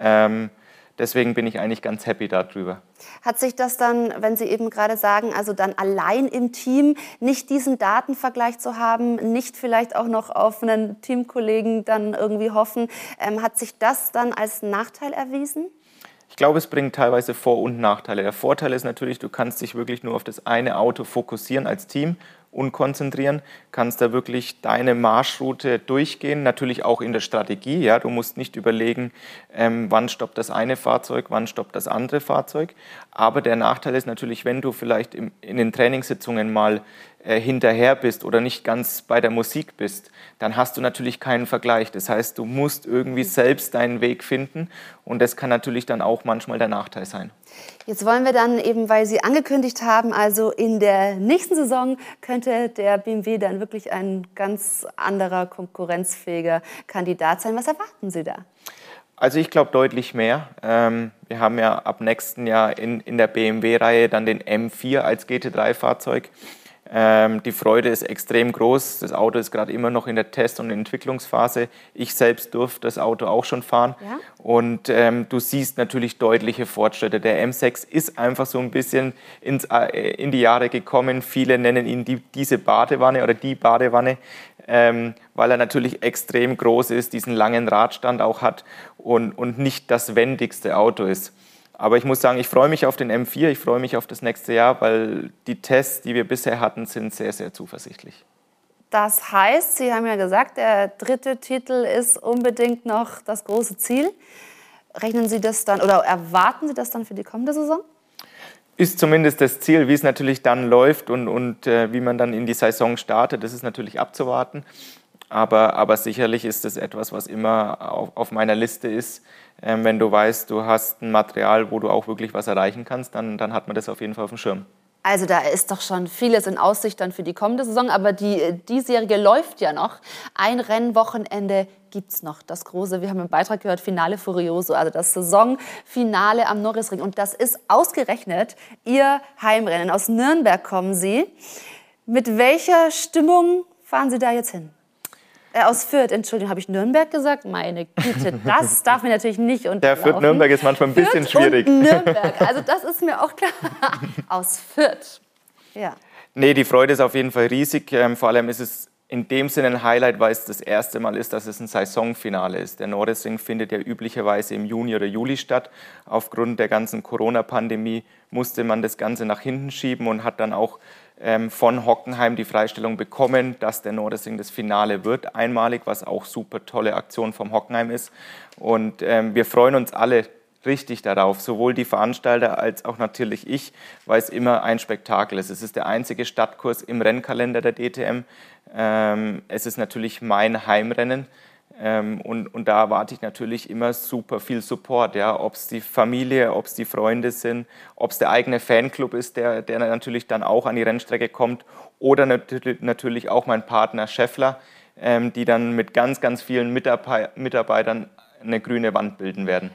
Ähm, deswegen bin ich eigentlich ganz happy darüber.
Hat sich das dann, wenn Sie eben gerade sagen, also dann allein im Team nicht diesen Datenvergleich zu haben, nicht vielleicht auch noch auf einen Teamkollegen dann irgendwie hoffen, ähm, hat sich das dann als Nachteil erwiesen?
Ich glaube, es bringt teilweise Vor- und Nachteile. Der Vorteil ist natürlich, du kannst dich wirklich nur auf das eine Auto fokussieren als Team und konzentrieren, kannst da wirklich deine Marschroute durchgehen, natürlich auch in der Strategie. Ja, du musst nicht überlegen, ähm, wann stoppt das eine Fahrzeug, wann stoppt das andere Fahrzeug. Aber der Nachteil ist natürlich, wenn du vielleicht im, in den Trainingssitzungen mal äh, hinterher bist oder nicht ganz bei der Musik bist, dann hast du natürlich keinen Vergleich. Das heißt, du musst irgendwie selbst deinen Weg finden und das kann natürlich dann auch manchmal der Nachteil sein.
Jetzt wollen wir dann eben, weil Sie angekündigt haben, also in der nächsten Saison könnte der BMW dann wirklich ein ganz anderer konkurrenzfähiger Kandidat sein. Was erwarten Sie da?
Also ich glaube deutlich mehr. Ähm, wir haben ja ab nächsten Jahr in, in der BMW-Reihe dann den M4 als GT3-Fahrzeug. Ähm, die Freude ist extrem groß. Das Auto ist gerade immer noch in der Test- und Entwicklungsphase. Ich selbst durfte das Auto auch schon fahren. Ja? Und ähm, du siehst natürlich deutliche Fortschritte. Der M6 ist einfach so ein bisschen ins, äh, in die Jahre gekommen. Viele nennen ihn die, diese Badewanne oder die Badewanne. ähm, weil er natürlich extrem groß ist, diesen langen Radstand auch hat und, und nicht das wendigste Auto ist. Aber ich muss sagen, ich freue mich auf den M4, ich freue mich auf das nächste Jahr, weil die Tests, die wir bisher hatten, sind sehr, sehr zuversichtlich.
Das heißt, Sie haben ja gesagt, der dritte Titel ist unbedingt noch das große Ziel. Rechnen Sie das dann oder erwarten Sie das dann für die kommende Saison?
Ist zumindest das Ziel, wie es natürlich dann läuft und, und äh, wie man dann in die Saison startet, das ist natürlich abzuwarten. Aber, aber sicherlich ist es etwas, was immer auf, auf meiner Liste ist. Ähm, wenn du weißt, du hast ein Material, wo du auch wirklich was erreichen kannst, dann, dann hat man das auf jeden Fall auf dem Schirm.
Also da ist doch schon vieles in Aussicht dann für die kommende Saison, aber die diesjährige läuft ja noch. Ein Rennwochenende gibt es noch, das große, wir haben im Beitrag gehört, Finale Furioso, also das Saisonfinale am Norrisring. Und das ist ausgerechnet Ihr Heimrennen. Aus Nürnberg kommen Sie. Mit welcher Stimmung fahren Sie da jetzt hin? Äh, aus Fürth, Entschuldigung, habe ich Nürnberg gesagt? Meine Güte, das darf mir natürlich nicht unterlaufen.
Der Fürth-Nürnberg ist manchmal ein bisschen Fürth schwierig.
Nürnberg, also das ist mir auch klar. Aus Fürth, ja.
Nee, die Freude ist auf jeden Fall riesig. Ähm, vor allem ist es in dem Sinne ein Highlight, weil es das erste Mal ist, dass es ein Saisonfinale ist. Der Nordesring findet ja üblicherweise im Juni oder Juli statt. Aufgrund der ganzen Corona-Pandemie musste man das Ganze nach hinten schieben und hat dann auch von Hockenheim die Freistellung bekommen, dass der Nordesring das Finale wird, einmalig, was auch super tolle Aktion vom Hockenheim ist. Und ähm, wir freuen uns alle richtig darauf, sowohl die Veranstalter als auch natürlich ich, weil es immer ein Spektakel ist. Es ist der einzige Stadtkurs im Rennkalender der DTM. Ähm, es ist natürlich mein Heimrennen. Ähm, und, und da erwarte ich natürlich immer super viel Support, ja, ob es die Familie, ob es die Freunde sind, ob es der eigene Fanclub ist, der, der natürlich dann auch an die Rennstrecke kommt oder natürlich auch mein Partner Scheffler, ähm, die dann mit ganz, ganz vielen Mitarbeitern eine grüne Wand bilden werden.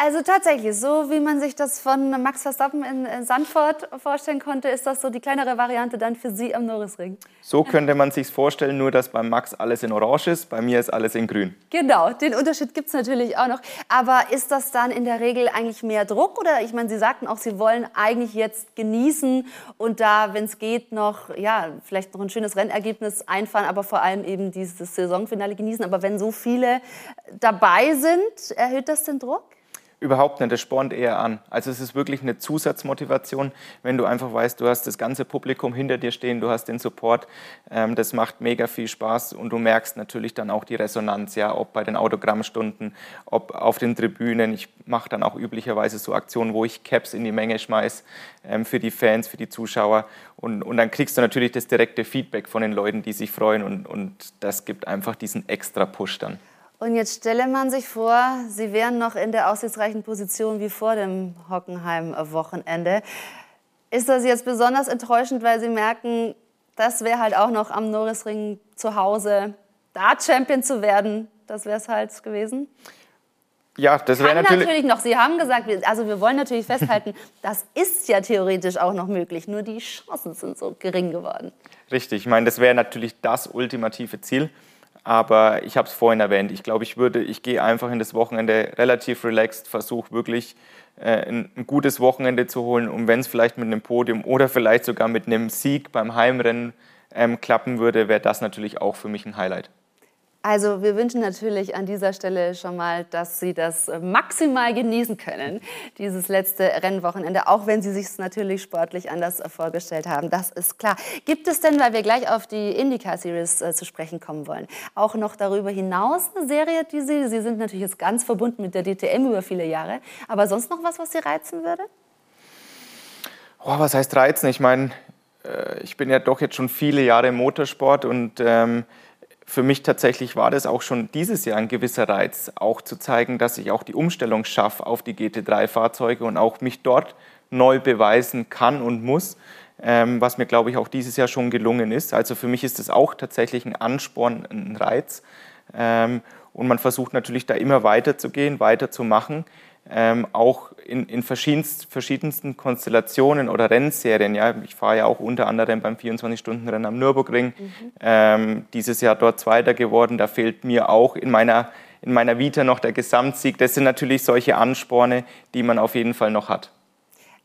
Also tatsächlich, so wie man sich das von Max Verstappen in Sandford vorstellen konnte, ist das so die kleinere Variante dann für Sie am Norrisring.
So könnte man sich vorstellen, nur dass beim Max alles in Orange ist, bei mir ist alles in Grün.
Genau, den Unterschied gibt es natürlich auch noch. Aber ist das dann in der Regel eigentlich mehr Druck? Oder ich meine, Sie sagten auch, Sie wollen eigentlich jetzt genießen und da, wenn es geht, noch, ja, vielleicht noch ein schönes Rennergebnis einfahren, aber vor allem eben dieses Saisonfinale genießen. Aber wenn so viele dabei sind, erhöht das den Druck?
Überhaupt nicht, das spornt eher an. Also es ist wirklich eine Zusatzmotivation, wenn du einfach weißt, du hast das ganze Publikum hinter dir stehen, du hast den Support. Ähm, das macht mega viel Spaß und du merkst natürlich dann auch die Resonanz, ja, ob bei den Autogrammstunden, ob auf den Tribünen. Ich mache dann auch üblicherweise so Aktionen, wo ich Caps in die Menge schmeiß ähm, für die Fans, für die Zuschauer. Und, und dann kriegst du natürlich das direkte Feedback von den Leuten, die sich freuen und, und das gibt einfach diesen extra Push dann.
Und jetzt stelle man sich vor, Sie wären noch in der aussichtsreichen Position wie vor dem Hockenheim-Wochenende. Ist das jetzt besonders enttäuschend, weil Sie merken, das wäre halt auch noch am Norrisring zu Hause, da Champion zu werden? Das wäre es halt gewesen?
Ja, das wäre natürlich...
natürlich noch. Sie haben gesagt, also wir wollen natürlich festhalten, das ist ja theoretisch auch noch möglich, nur die Chancen sind so gering geworden.
Richtig, ich meine, das wäre natürlich das ultimative Ziel. Aber ich habe es vorhin erwähnt, ich glaube, ich würde, ich gehe einfach in das Wochenende relativ relaxed, versuche wirklich äh, ein, ein, gutes Wochenende zu holen. Und wenn es vielleicht mit einem Podium oder vielleicht sogar mit einem Sieg beim Heimrennen ähm, klappen würde, wäre das natürlich auch für mich ein Highlight.
Also wir wünschen natürlich an dieser Stelle schon mal, dass Sie das maximal genießen können, dieses letzte Rennwochenende, auch wenn Sie sich es natürlich sportlich anders vorgestellt haben. Das ist klar. Gibt es denn, weil wir gleich auf die IndyCar Series äh, zu sprechen kommen wollen, auch noch darüber hinaus eine Serie, die Sie, Sie sind natürlich jetzt ganz verbunden mit der DTM über viele Jahre, aber sonst noch was, was Sie reizen würde?
Oh, was heißt reizen? Ich meine, äh, ich bin ja doch jetzt schon viele Jahre im Motorsport und ähm, für mich tatsächlich war das auch schon dieses Jahr ein gewisser Reiz, auch zu zeigen, dass ich auch die Umstellung schaffe auf die GT3-Fahrzeuge und auch mich dort neu beweisen kann und muss, ähm, was mir, glaube ich, auch dieses Jahr schon gelungen ist. Also für mich ist es auch tatsächlich ein Ansporn, ein Reiz. Ähm, und man versucht natürlich da immer weiterzugehen, weiterzumachen ähm, auch in, in verschiedensten Konstellationen oder Rennserien. Ja. Ich fahre ja auch unter anderem beim 24-Stunden-Rennen am Nürburgring. Mhm. Ähm, dieses Jahr dort Zweiter geworden. Da fehlt mir auch in meiner, in meiner Vita noch der Gesamtsieg. Das sind natürlich solche Ansporne, die man auf jeden Fall noch hat.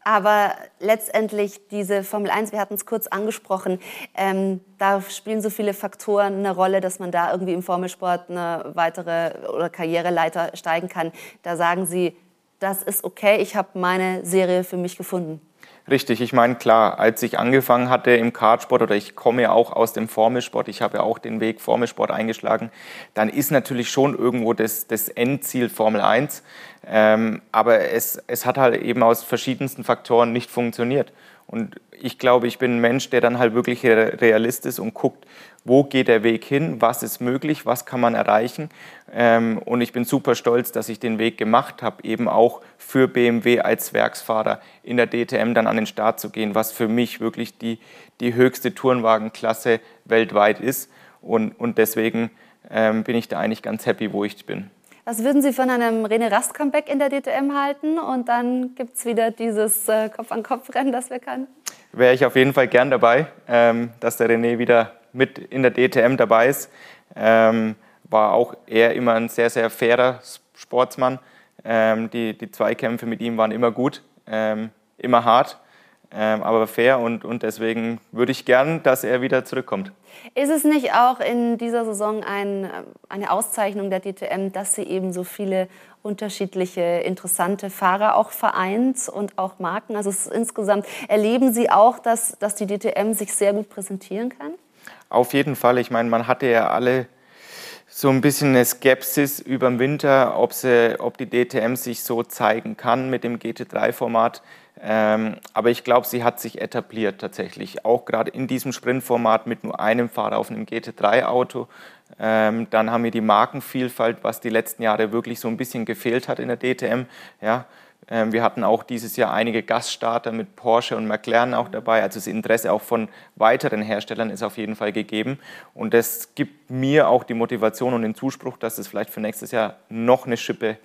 Aber letztendlich diese Formel 1, wir hatten es kurz angesprochen, ähm, da spielen so viele Faktoren eine Rolle, dass man da irgendwie im Formelsport eine weitere oder Karriereleiter steigen kann. Da sagen Sie, das ist okay, ich habe meine Serie für mich gefunden.
Richtig, ich meine, klar, als ich angefangen hatte im Kartsport oder ich komme ja auch aus dem Formelsport, ich habe ja auch den Weg Formelsport eingeschlagen, dann ist natürlich schon irgendwo das, das Endziel Formel 1. Ähm, aber es, es hat halt eben aus verschiedensten Faktoren nicht funktioniert. Und ich glaube, ich bin ein Mensch, der dann halt wirklich Realist ist und guckt, wo geht der Weg hin, was ist möglich, was kann man erreichen. Ähm, und ich bin super stolz, dass ich den Weg gemacht habe, eben auch für BMW als Werksfahrer in der DTM dann an den Start zu gehen, was für mich wirklich die, die höchste Tourenwagenklasse weltweit ist. Und, und deswegen ähm, bin ich da eigentlich ganz happy, wo ich bin.
Was würden Sie von einem René Rast-Comeback in der DTM halten? Und dann gibt es wieder dieses äh, Kopf-an-Kopf-Rennen, das wir kannten?
Wäre ich auf jeden Fall gern dabei, ähm, dass der René wieder mit in der DTM dabei ist. Ähm, war auch er immer ein sehr, sehr fairer Sportsmann. Ähm, die, die Zweikämpfe mit ihm waren immer gut, ähm, immer hart ähm, aber fair und, und deswegen würde ich gern, dass er wieder zurückkommt.
Ist es nicht auch in dieser Saison ein, eine Auszeichnung der DTM, dass sie eben so viele unterschiedliche interessante Fahrer auch vereint und auch Marken? Also insgesamt erleben Sie auch, dass, dass die DTM sich sehr gut präsentieren kann?
Auf jeden Fall. Ich meine, man hatte ja alle so ein bisschen eine Skepsis über den Winter, ob, sie, ob die DTM sich so zeigen kann mit dem GT3-Format. Ähm, aber ich glaube, sie hat sich etabliert tatsächlich, auch gerade in diesem Sprintformat mit nur einem Fahrer auf einem GT3-Auto. Ähm, dann haben wir die Markenvielfalt, was die letzten Jahre wirklich so ein bisschen gefehlt hat in der DTM. Ja, ähm, wir hatten auch dieses Jahr einige Gaststarter mit Porsche und McLaren auch dabei. Also das Interesse auch von weiteren Herstellern ist auf jeden Fall gegeben. Und das gibt mir auch die Motivation und den Zuspruch, dass es vielleicht für nächstes Jahr noch eine Schippe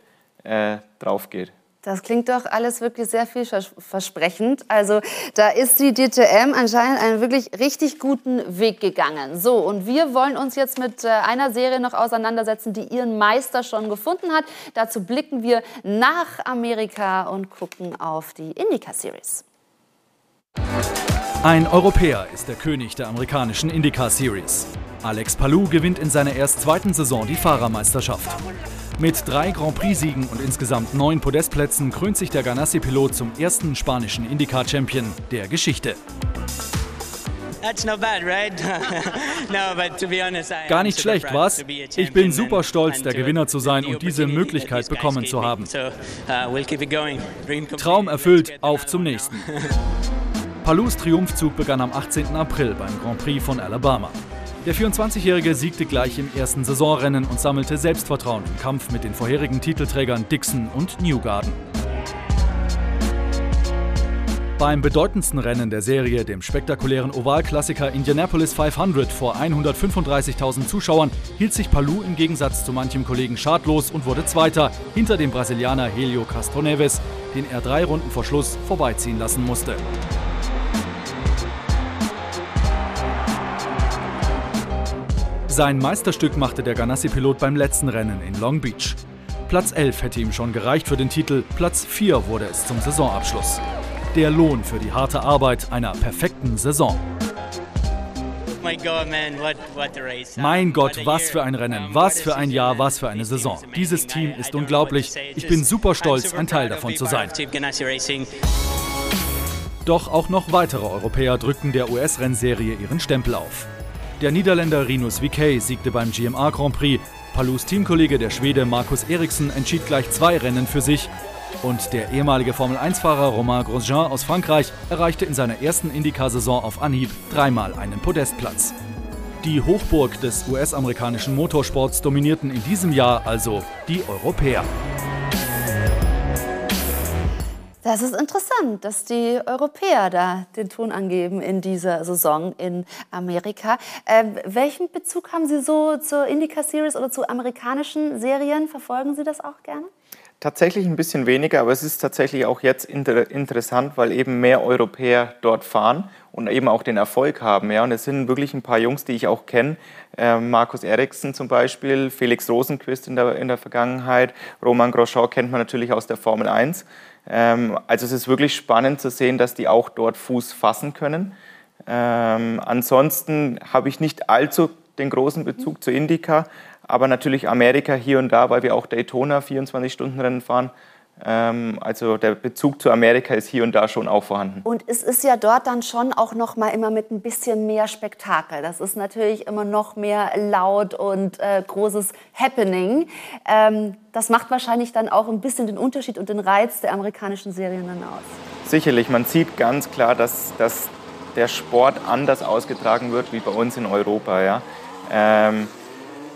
äh, drauf geht.
Das klingt doch alles wirklich sehr vielversprechend. Also da ist die DTM anscheinend einen wirklich richtig guten Weg gegangen. So, und wir wollen uns jetzt mit äh, einer Serie noch auseinandersetzen, die ihren Meister schon gefunden hat. Dazu blicken wir nach Amerika und gucken auf die Indica Series.
Ein Europäer ist der König der amerikanischen Indica Series. Alex Palou gewinnt in seiner erst zweiten Saison die Fahrermeisterschaft. Mit drei Grand Prix-Siegen und insgesamt neun Podestplätzen krönt sich der Ganassi-Pilot zum ersten spanischen IndyCar-Champion der Geschichte. Gar nicht schlecht, was? Ich bin super stolz, der Gewinner zu sein und diese Möglichkeit bekommen zu haben. Uh, Traum erfüllt, auf zum nächsten. Palus Triumphzug begann am 18. April beim Grand Prix von Alabama. Der 24-Jährige siegte gleich im ersten Saisonrennen und sammelte Selbstvertrauen im Kampf mit den vorherigen Titelträgern Dixon und Newgarden. Beim bedeutendsten Rennen der Serie, dem spektakulären Ovalklassiker Indianapolis 500 vor 135.000 Zuschauern, hielt sich Palou im Gegensatz zu manchem Kollegen schadlos und wurde Zweiter hinter dem Brasilianer Helio Castroneves, den er drei Runden vor Schluss vorbeiziehen lassen musste. Sein Meisterstück machte der Ganassi-Pilot beim letzten Rennen in Long Beach. Platz 11 hätte ihm schon gereicht für den Titel, Platz 4 wurde es zum Saisonabschluss. Der Lohn für die harte Arbeit einer perfekten Saison. Mein Gott, was für ein Rennen, was für ein Jahr, was für eine Saison. Dieses Team ist unglaublich. Ich bin super stolz, ein Teil davon zu sein. Doch auch noch weitere Europäer drückten der US-Rennserie ihren Stempel auf. Der Niederländer Rinus VK siegte beim GMA Grand Prix. Palus Teamkollege, der Schwede Markus Eriksen, entschied gleich zwei Rennen für sich. Und der ehemalige Formel-1-Fahrer Romain Grosjean aus Frankreich erreichte in seiner ersten IndyCar-Saison auf Anhieb dreimal einen Podestplatz. Die Hochburg des US-amerikanischen Motorsports dominierten in diesem Jahr also die Europäer.
Das ist interessant, dass die Europäer da den Ton angeben in dieser Saison in Amerika. Äh, welchen Bezug haben Sie so zur Indica Series oder zu amerikanischen Serien? Verfolgen Sie das auch gerne?
Tatsächlich ein bisschen weniger, aber es ist tatsächlich auch jetzt inter interessant, weil eben mehr Europäer dort fahren und eben auch den Erfolg haben. Ja. Und es sind wirklich ein paar Jungs, die ich auch kenne. Äh, Markus Eriksen zum Beispiel, Felix Rosenquist in der, in der Vergangenheit, Roman Grosjean kennt man natürlich aus der Formel 1. Ähm, also es ist wirklich spannend zu sehen, dass die auch dort Fuß fassen können. Ähm, ansonsten habe ich nicht allzu den großen Bezug zu Indica, aber natürlich Amerika hier und da, weil wir auch Daytona 24-Stunden-Rennen fahren. Ähm, also der Bezug zu Amerika ist hier und da schon auch vorhanden.
Und es ist ja dort dann schon auch noch mal immer mit ein bisschen mehr Spektakel. Das ist natürlich immer noch mehr laut und äh, großes Happening. Ähm, das macht wahrscheinlich dann auch ein bisschen den Unterschied und den Reiz der amerikanischen Serien dann aus.
Sicherlich, man sieht ganz klar, dass, dass der Sport anders ausgetragen wird wie bei uns in Europa. Ja? Ähm,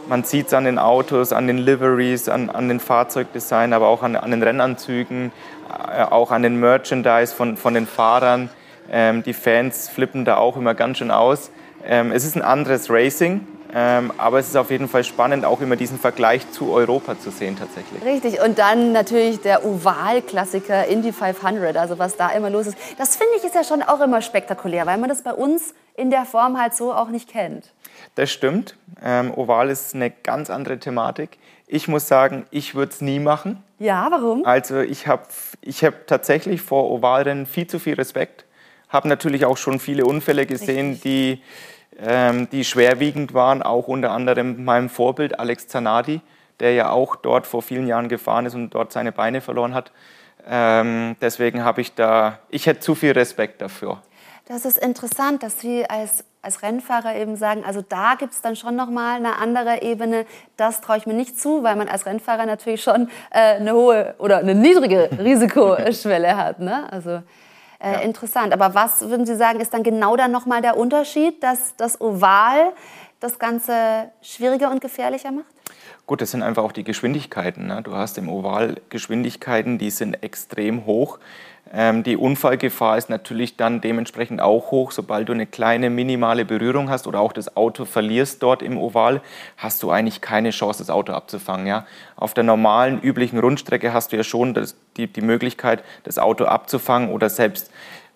man sieht es an den Autos, an den Liveries, an, an den Fahrzeugdesign, aber auch an, an den Rennanzügen, äh, auch an den Merchandise von, von den Fahrern. Ähm, die Fans flippen da auch immer ganz schön aus. Ähm, es ist ein anderes Racing, ähm, aber es ist auf jeden Fall spannend, auch immer diesen Vergleich zu Europa zu sehen tatsächlich.
Richtig, und dann natürlich der Oval-Klassiker Indy 500, also was da immer los ist. Das finde ich ist ja schon auch immer spektakulär, weil man das bei uns in der Form halt so auch nicht kennt.
Das stimmt. Ähm, Oval ist eine ganz andere Thematik. Ich muss sagen, ich würde es nie machen.
Ja, warum?
Also ich habe ich hab tatsächlich vor Ovalrennen viel zu viel Respekt. Habe natürlich auch schon viele Unfälle gesehen, die, ähm, die schwerwiegend waren. Auch unter anderem meinem Vorbild Alex Zanardi, der ja auch dort vor vielen Jahren gefahren ist und dort seine Beine verloren hat. Ähm, deswegen habe ich da, ich hätte zu viel Respekt dafür.
Das ist interessant, dass Sie als, als Rennfahrer eben sagen, also da gibt es dann schon nochmal eine andere Ebene. Das traue ich mir nicht zu, weil man als Rennfahrer natürlich schon äh, eine hohe oder eine niedrige Risikoschwelle hat. Ne? Also äh, ja. interessant. Aber was würden Sie sagen, ist dann genau dann nochmal der Unterschied, dass das Oval das Ganze schwieriger und gefährlicher macht?
Gut, das sind einfach auch die Geschwindigkeiten. Ne? Du hast im Oval Geschwindigkeiten, die sind extrem hoch. Ähm, die Unfallgefahr ist natürlich dann dementsprechend auch hoch. Sobald du eine kleine minimale Berührung hast oder auch das Auto verlierst dort im Oval, hast du eigentlich keine Chance, das Auto abzufangen. Ja? Auf der normalen, üblichen Rundstrecke hast du ja schon das, die, die Möglichkeit, das Auto abzufangen oder selbst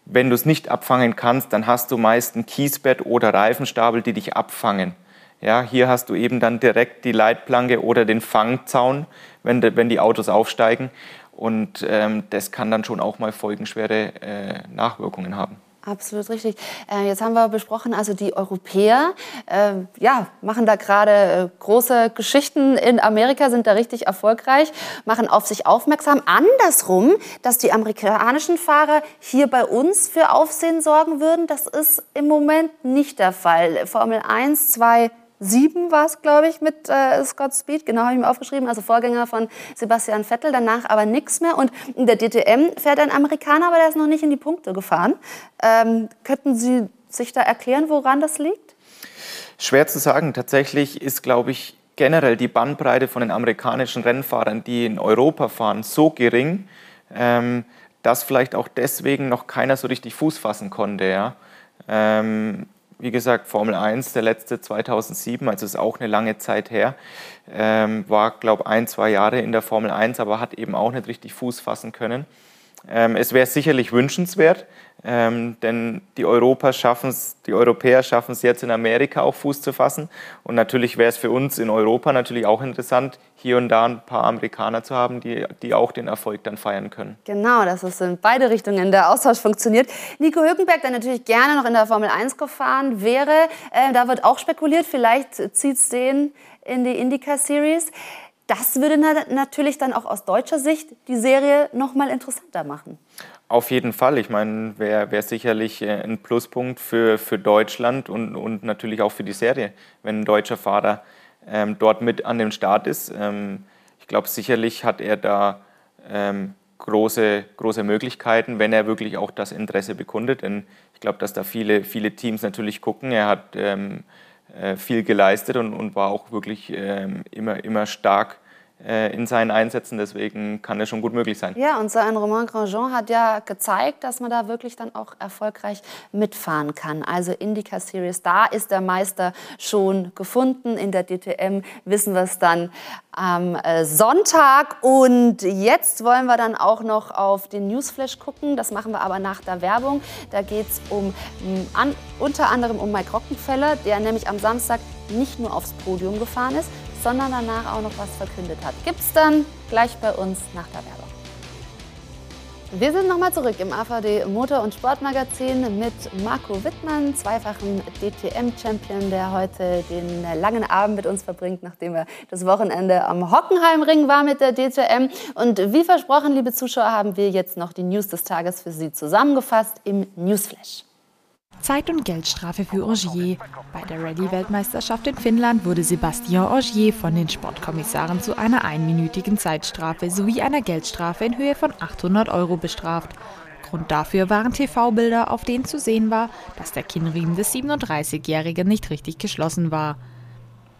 wenn du es nicht abfangen kannst, dann hast du meist ein Kiesbett oder Reifenstapel, die dich abfangen. Ja, hier hast du eben dann direkt die Leitplanke oder den Fangzaun, wenn, die Autos aufsteigen. Und ähm, das kann dann schon auch mal folgenschwere äh, Nachwirkungen haben.
Absolut richtig. Äh, jetzt haben wir besprochen, also die Europäer äh, ja, machen da gerade äh, große Geschichten in Amerika, sind da richtig erfolgreich, machen auf sich aufmerksam. Andersrum, dass die amerikanischen Fahrer hier bei uns für Aufsehen sorgen würden, das ist im Moment nicht der Fall. Formel 1, 2, sieben war es, glaube ich, mit äh, Scott Speed. Genau, habe ich mir aufgeschrieben. Also Vorgänger von Sebastian Vettel. Danach aber nichts mehr. Und in der DTM fährt ein Amerikaner, aber der ist noch nicht in die Punkte gefahren. Ähm, könnten Sie sich da erklären, woran das liegt?
Schwer zu sagen. Tatsächlich ist, glaube ich, generell die Bandbreite von den amerikanischen Rennfahrern, die in Europa fahren, so gering, ähm, dass vielleicht auch deswegen noch keiner so richtig Fuß fassen konnte. Ja? Ähm, wie gesagt, Formel 1, der letzte 2007, also ist auch eine lange Zeit her, ähm, war, glaube ich, ein, zwei Jahre in der Formel 1, aber hat eben auch nicht richtig Fuß fassen können. Ähm, es wäre sicherlich wünschenswert, ähm, denn die, Europa schaffen's, die Europäer schaffen es jetzt in Amerika auch Fuß zu fassen. Und natürlich wäre es für uns in Europa natürlich auch interessant, hier und da ein paar Amerikaner zu haben, die, die auch den Erfolg dann feiern können.
Genau, dass es in beide Richtungen der Austausch funktioniert. Nico Hülkenberg, der natürlich gerne noch in der Formel 1 gefahren wäre, äh, da wird auch spekuliert, vielleicht zieht es den in die Indica Series. Das würde natürlich dann auch aus deutscher Sicht die Serie noch mal interessanter machen.
Auf jeden Fall. Ich meine, wäre wär sicherlich äh, ein Pluspunkt für, für Deutschland und, und natürlich auch für die Serie, wenn ein deutscher Fahrer ähm, dort mit an dem Start ist. Ähm, ich glaube, sicherlich hat er da ähm, große, große Möglichkeiten, wenn er wirklich auch das Interesse bekundet. Denn ich glaube, dass da viele, viele Teams natürlich gucken. Er hat ähm, äh, viel geleistet und, und war auch wirklich ähm, immer, immer stark in seinen Einsätzen. Deswegen kann es schon gut möglich sein.
Ja, und sein Romain Grandjean hat ja gezeigt, dass man da wirklich dann auch erfolgreich mitfahren kann. Also Indica Series, da ist der Meister schon gefunden. In der DTM wissen wir es dann am äh, Sonntag. Und jetzt wollen wir dann auch noch auf den Newsflash gucken. Das machen wir aber nach der Werbung. Da geht es um, an, unter anderem um Mike Rockenfeller, der nämlich am Samstag nicht nur aufs Podium gefahren ist, sondern danach auch noch was verkündet hat. Gibt es dann gleich bei uns nach der Werbung. Wir sind nochmal zurück im AVD Motor- und Sportmagazin mit Marco Wittmann, zweifachen DTM-Champion, der heute den langen Abend mit uns verbringt, nachdem er das Wochenende am Hockenheimring war mit der DTM. Und wie versprochen, liebe Zuschauer, haben wir jetzt noch die News des Tages für Sie zusammengefasst im Newsflash.
Zeit- und Geldstrafe für Ogier. Bei der Rallye-Weltmeisterschaft in Finnland wurde Sebastian Ogier von den Sportkommissaren zu einer einminütigen Zeitstrafe sowie einer Geldstrafe in Höhe von 800 Euro bestraft. Grund dafür waren TV-Bilder, auf denen zu sehen war, dass der Kinnriemen des 37-Jährigen nicht richtig geschlossen war.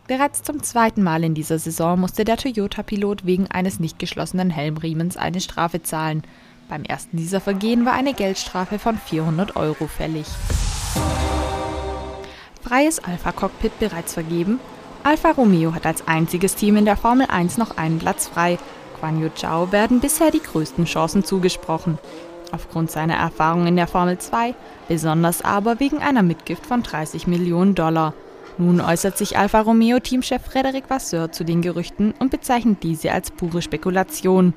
Bereits zum zweiten Mal in dieser Saison musste der Toyota-Pilot wegen eines nicht geschlossenen Helmriemens eine Strafe zahlen. Beim ersten dieser Vergehen war eine Geldstrafe von 400 Euro fällig. Freies Alpha-Cockpit bereits vergeben? Alfa Romeo hat als einziges Team in der Formel 1 noch einen Platz frei. Guan Yu Zhao werden bisher die größten Chancen zugesprochen. Aufgrund seiner Erfahrung in der Formel 2, besonders aber wegen einer Mitgift von 30 Millionen Dollar. Nun äußert sich Alfa Romeo-Teamchef Frederic Vasseur zu den Gerüchten und bezeichnet diese als pure Spekulation.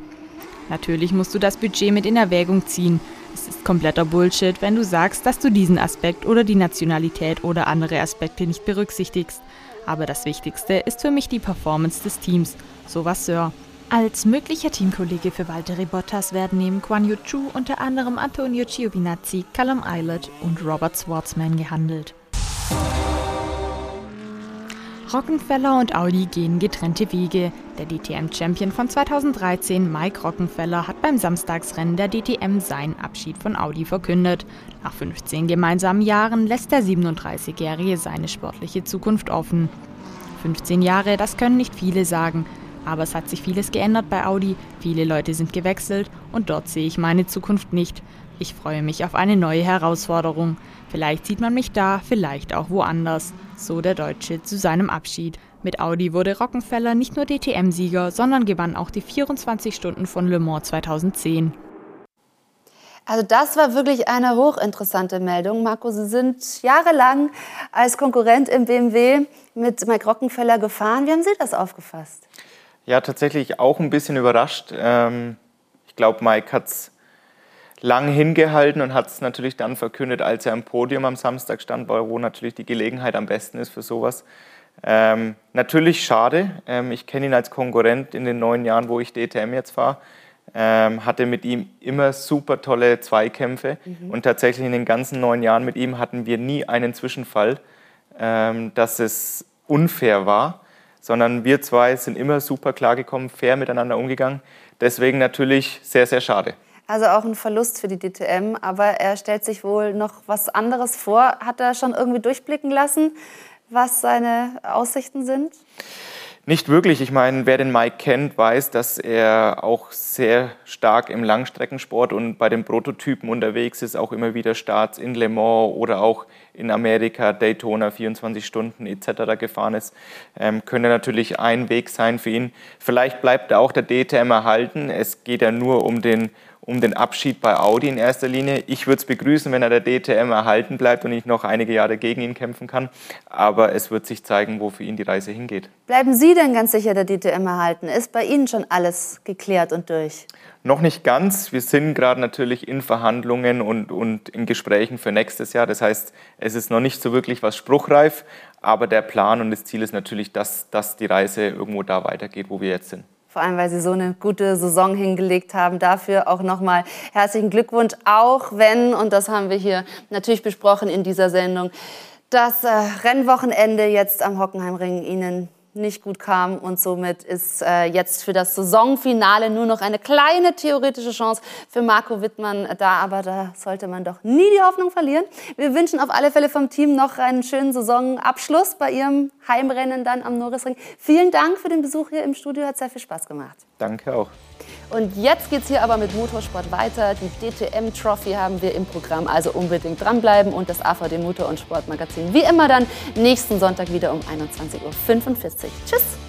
Natürlich musst du das Budget mit in Erwägung ziehen. Es ist kompletter Bullshit, wenn du sagst, dass du diesen Aspekt oder die Nationalität oder andere Aspekte nicht berücksichtigst. Aber das Wichtigste ist für mich die Performance des Teams, so was Sir. Als möglicher Teamkollege für Valtteri Bottas werden neben Guan Yu Chu unter anderem Antonio Giovinazzi, Callum Eilert und Robert Schwartzman gehandelt. Rockenfeller und Audi gehen getrennte Wege. Der DTM-Champion von 2013, Mike Rockenfeller, hat beim Samstagsrennen der DTM seinen Abschied von Audi verkündet. Nach 15 gemeinsamen Jahren lässt der 37-Jährige seine sportliche Zukunft offen. 15 Jahre, das können nicht viele sagen. Aber es hat sich vieles geändert bei Audi, viele Leute sind gewechselt und dort sehe ich meine Zukunft nicht. Ich freue mich auf eine neue Herausforderung. Vielleicht sieht man mich da, vielleicht auch woanders. So der Deutsche zu seinem Abschied. Mit Audi wurde Rockenfeller nicht nur DTM-Sieger, sondern gewann auch die 24 Stunden von Le Mans 2010.
Also das war wirklich eine hochinteressante Meldung. Marco, Sie sind jahrelang als Konkurrent im BMW mit Mike Rockenfeller gefahren. Wie haben Sie das aufgefasst?
Ja, tatsächlich auch ein bisschen überrascht. Ähm, ich glaube, Mike hat es lang hingehalten und hat es natürlich dann verkündet, als er am Podium am Samstag stand, wo natürlich die Gelegenheit am besten ist für sowas. Ähm, natürlich schade. Ähm, ich kenne ihn als Konkurrent in den neun Jahren, wo ich DTM jetzt fahre. Ähm, hatte mit ihm immer super tolle Zweikämpfe mhm. und tatsächlich in den ganzen neun Jahren mit ihm hatten wir nie einen Zwischenfall, ähm, dass es unfair war, sondern wir zwei sind immer super klargekommen, fair miteinander umgegangen. Deswegen natürlich sehr, sehr schade.
Also auch ein Verlust für die DTM, aber er stellt sich wohl noch was anderes vor. Hat er schon irgendwie durchblicken lassen, was seine Aussichten sind?
Nicht wirklich. Ich meine, wer den Mike kennt, weiß, dass er auch sehr stark im Langstreckensport und bei den Prototypen unterwegs ist, auch immer wieder Starts in Le Mans oder auch in Amerika, Daytona, 24 Stunden etc. gefahren ist. Ähm, könnte natürlich ein Weg sein für ihn. Vielleicht bleibt auch der DTM erhalten. Es geht ja nur um den um den Abschied bei Audi in erster Linie. Ich würde es begrüßen, wenn er der DTM erhalten bleibt und ich noch einige Jahre gegen ihn kämpfen kann. Aber es wird sich zeigen, wo für ihn die Reise hingeht.
Bleiben Sie denn ganz sicher der DTM erhalten? Ist bei Ihnen schon alles geklärt und durch?
Noch nicht ganz. Wir sind gerade natürlich in Verhandlungen und, und in Gesprächen für nächstes Jahr. Das heißt, es ist noch nicht so wirklich was spruchreif. Aber der Plan und das Ziel ist natürlich, dass, dass die Reise irgendwo da weitergeht, wo wir jetzt sind
vor allem weil Sie so eine gute Saison hingelegt haben. Dafür auch nochmal herzlichen Glückwunsch, auch wenn, und das haben wir hier natürlich besprochen in dieser Sendung, das äh, Rennwochenende jetzt am Hockenheimring Ihnen nicht gut kam. Und somit ist äh, jetzt für das Saisonfinale nur noch eine kleine theoretische Chance für Marco Wittmann da. Aber da sollte man doch nie die Hoffnung verlieren. Wir wünschen auf alle Fälle vom Team noch einen schönen Saisonabschluss bei Ihrem Heimrennen dann am Norrisring. Vielen Dank für den Besuch hier im Studio. Hat sehr viel Spaß gemacht.
Danke auch.
Und jetzt geht es hier aber mit Motorsport weiter. Die DTM Trophy haben wir im Programm, also unbedingt dranbleiben und das AVD Motor- und Sportmagazin wie immer dann nächsten Sonntag wieder um 21.45 Uhr. Tschüss!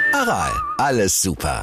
Aral, alles super.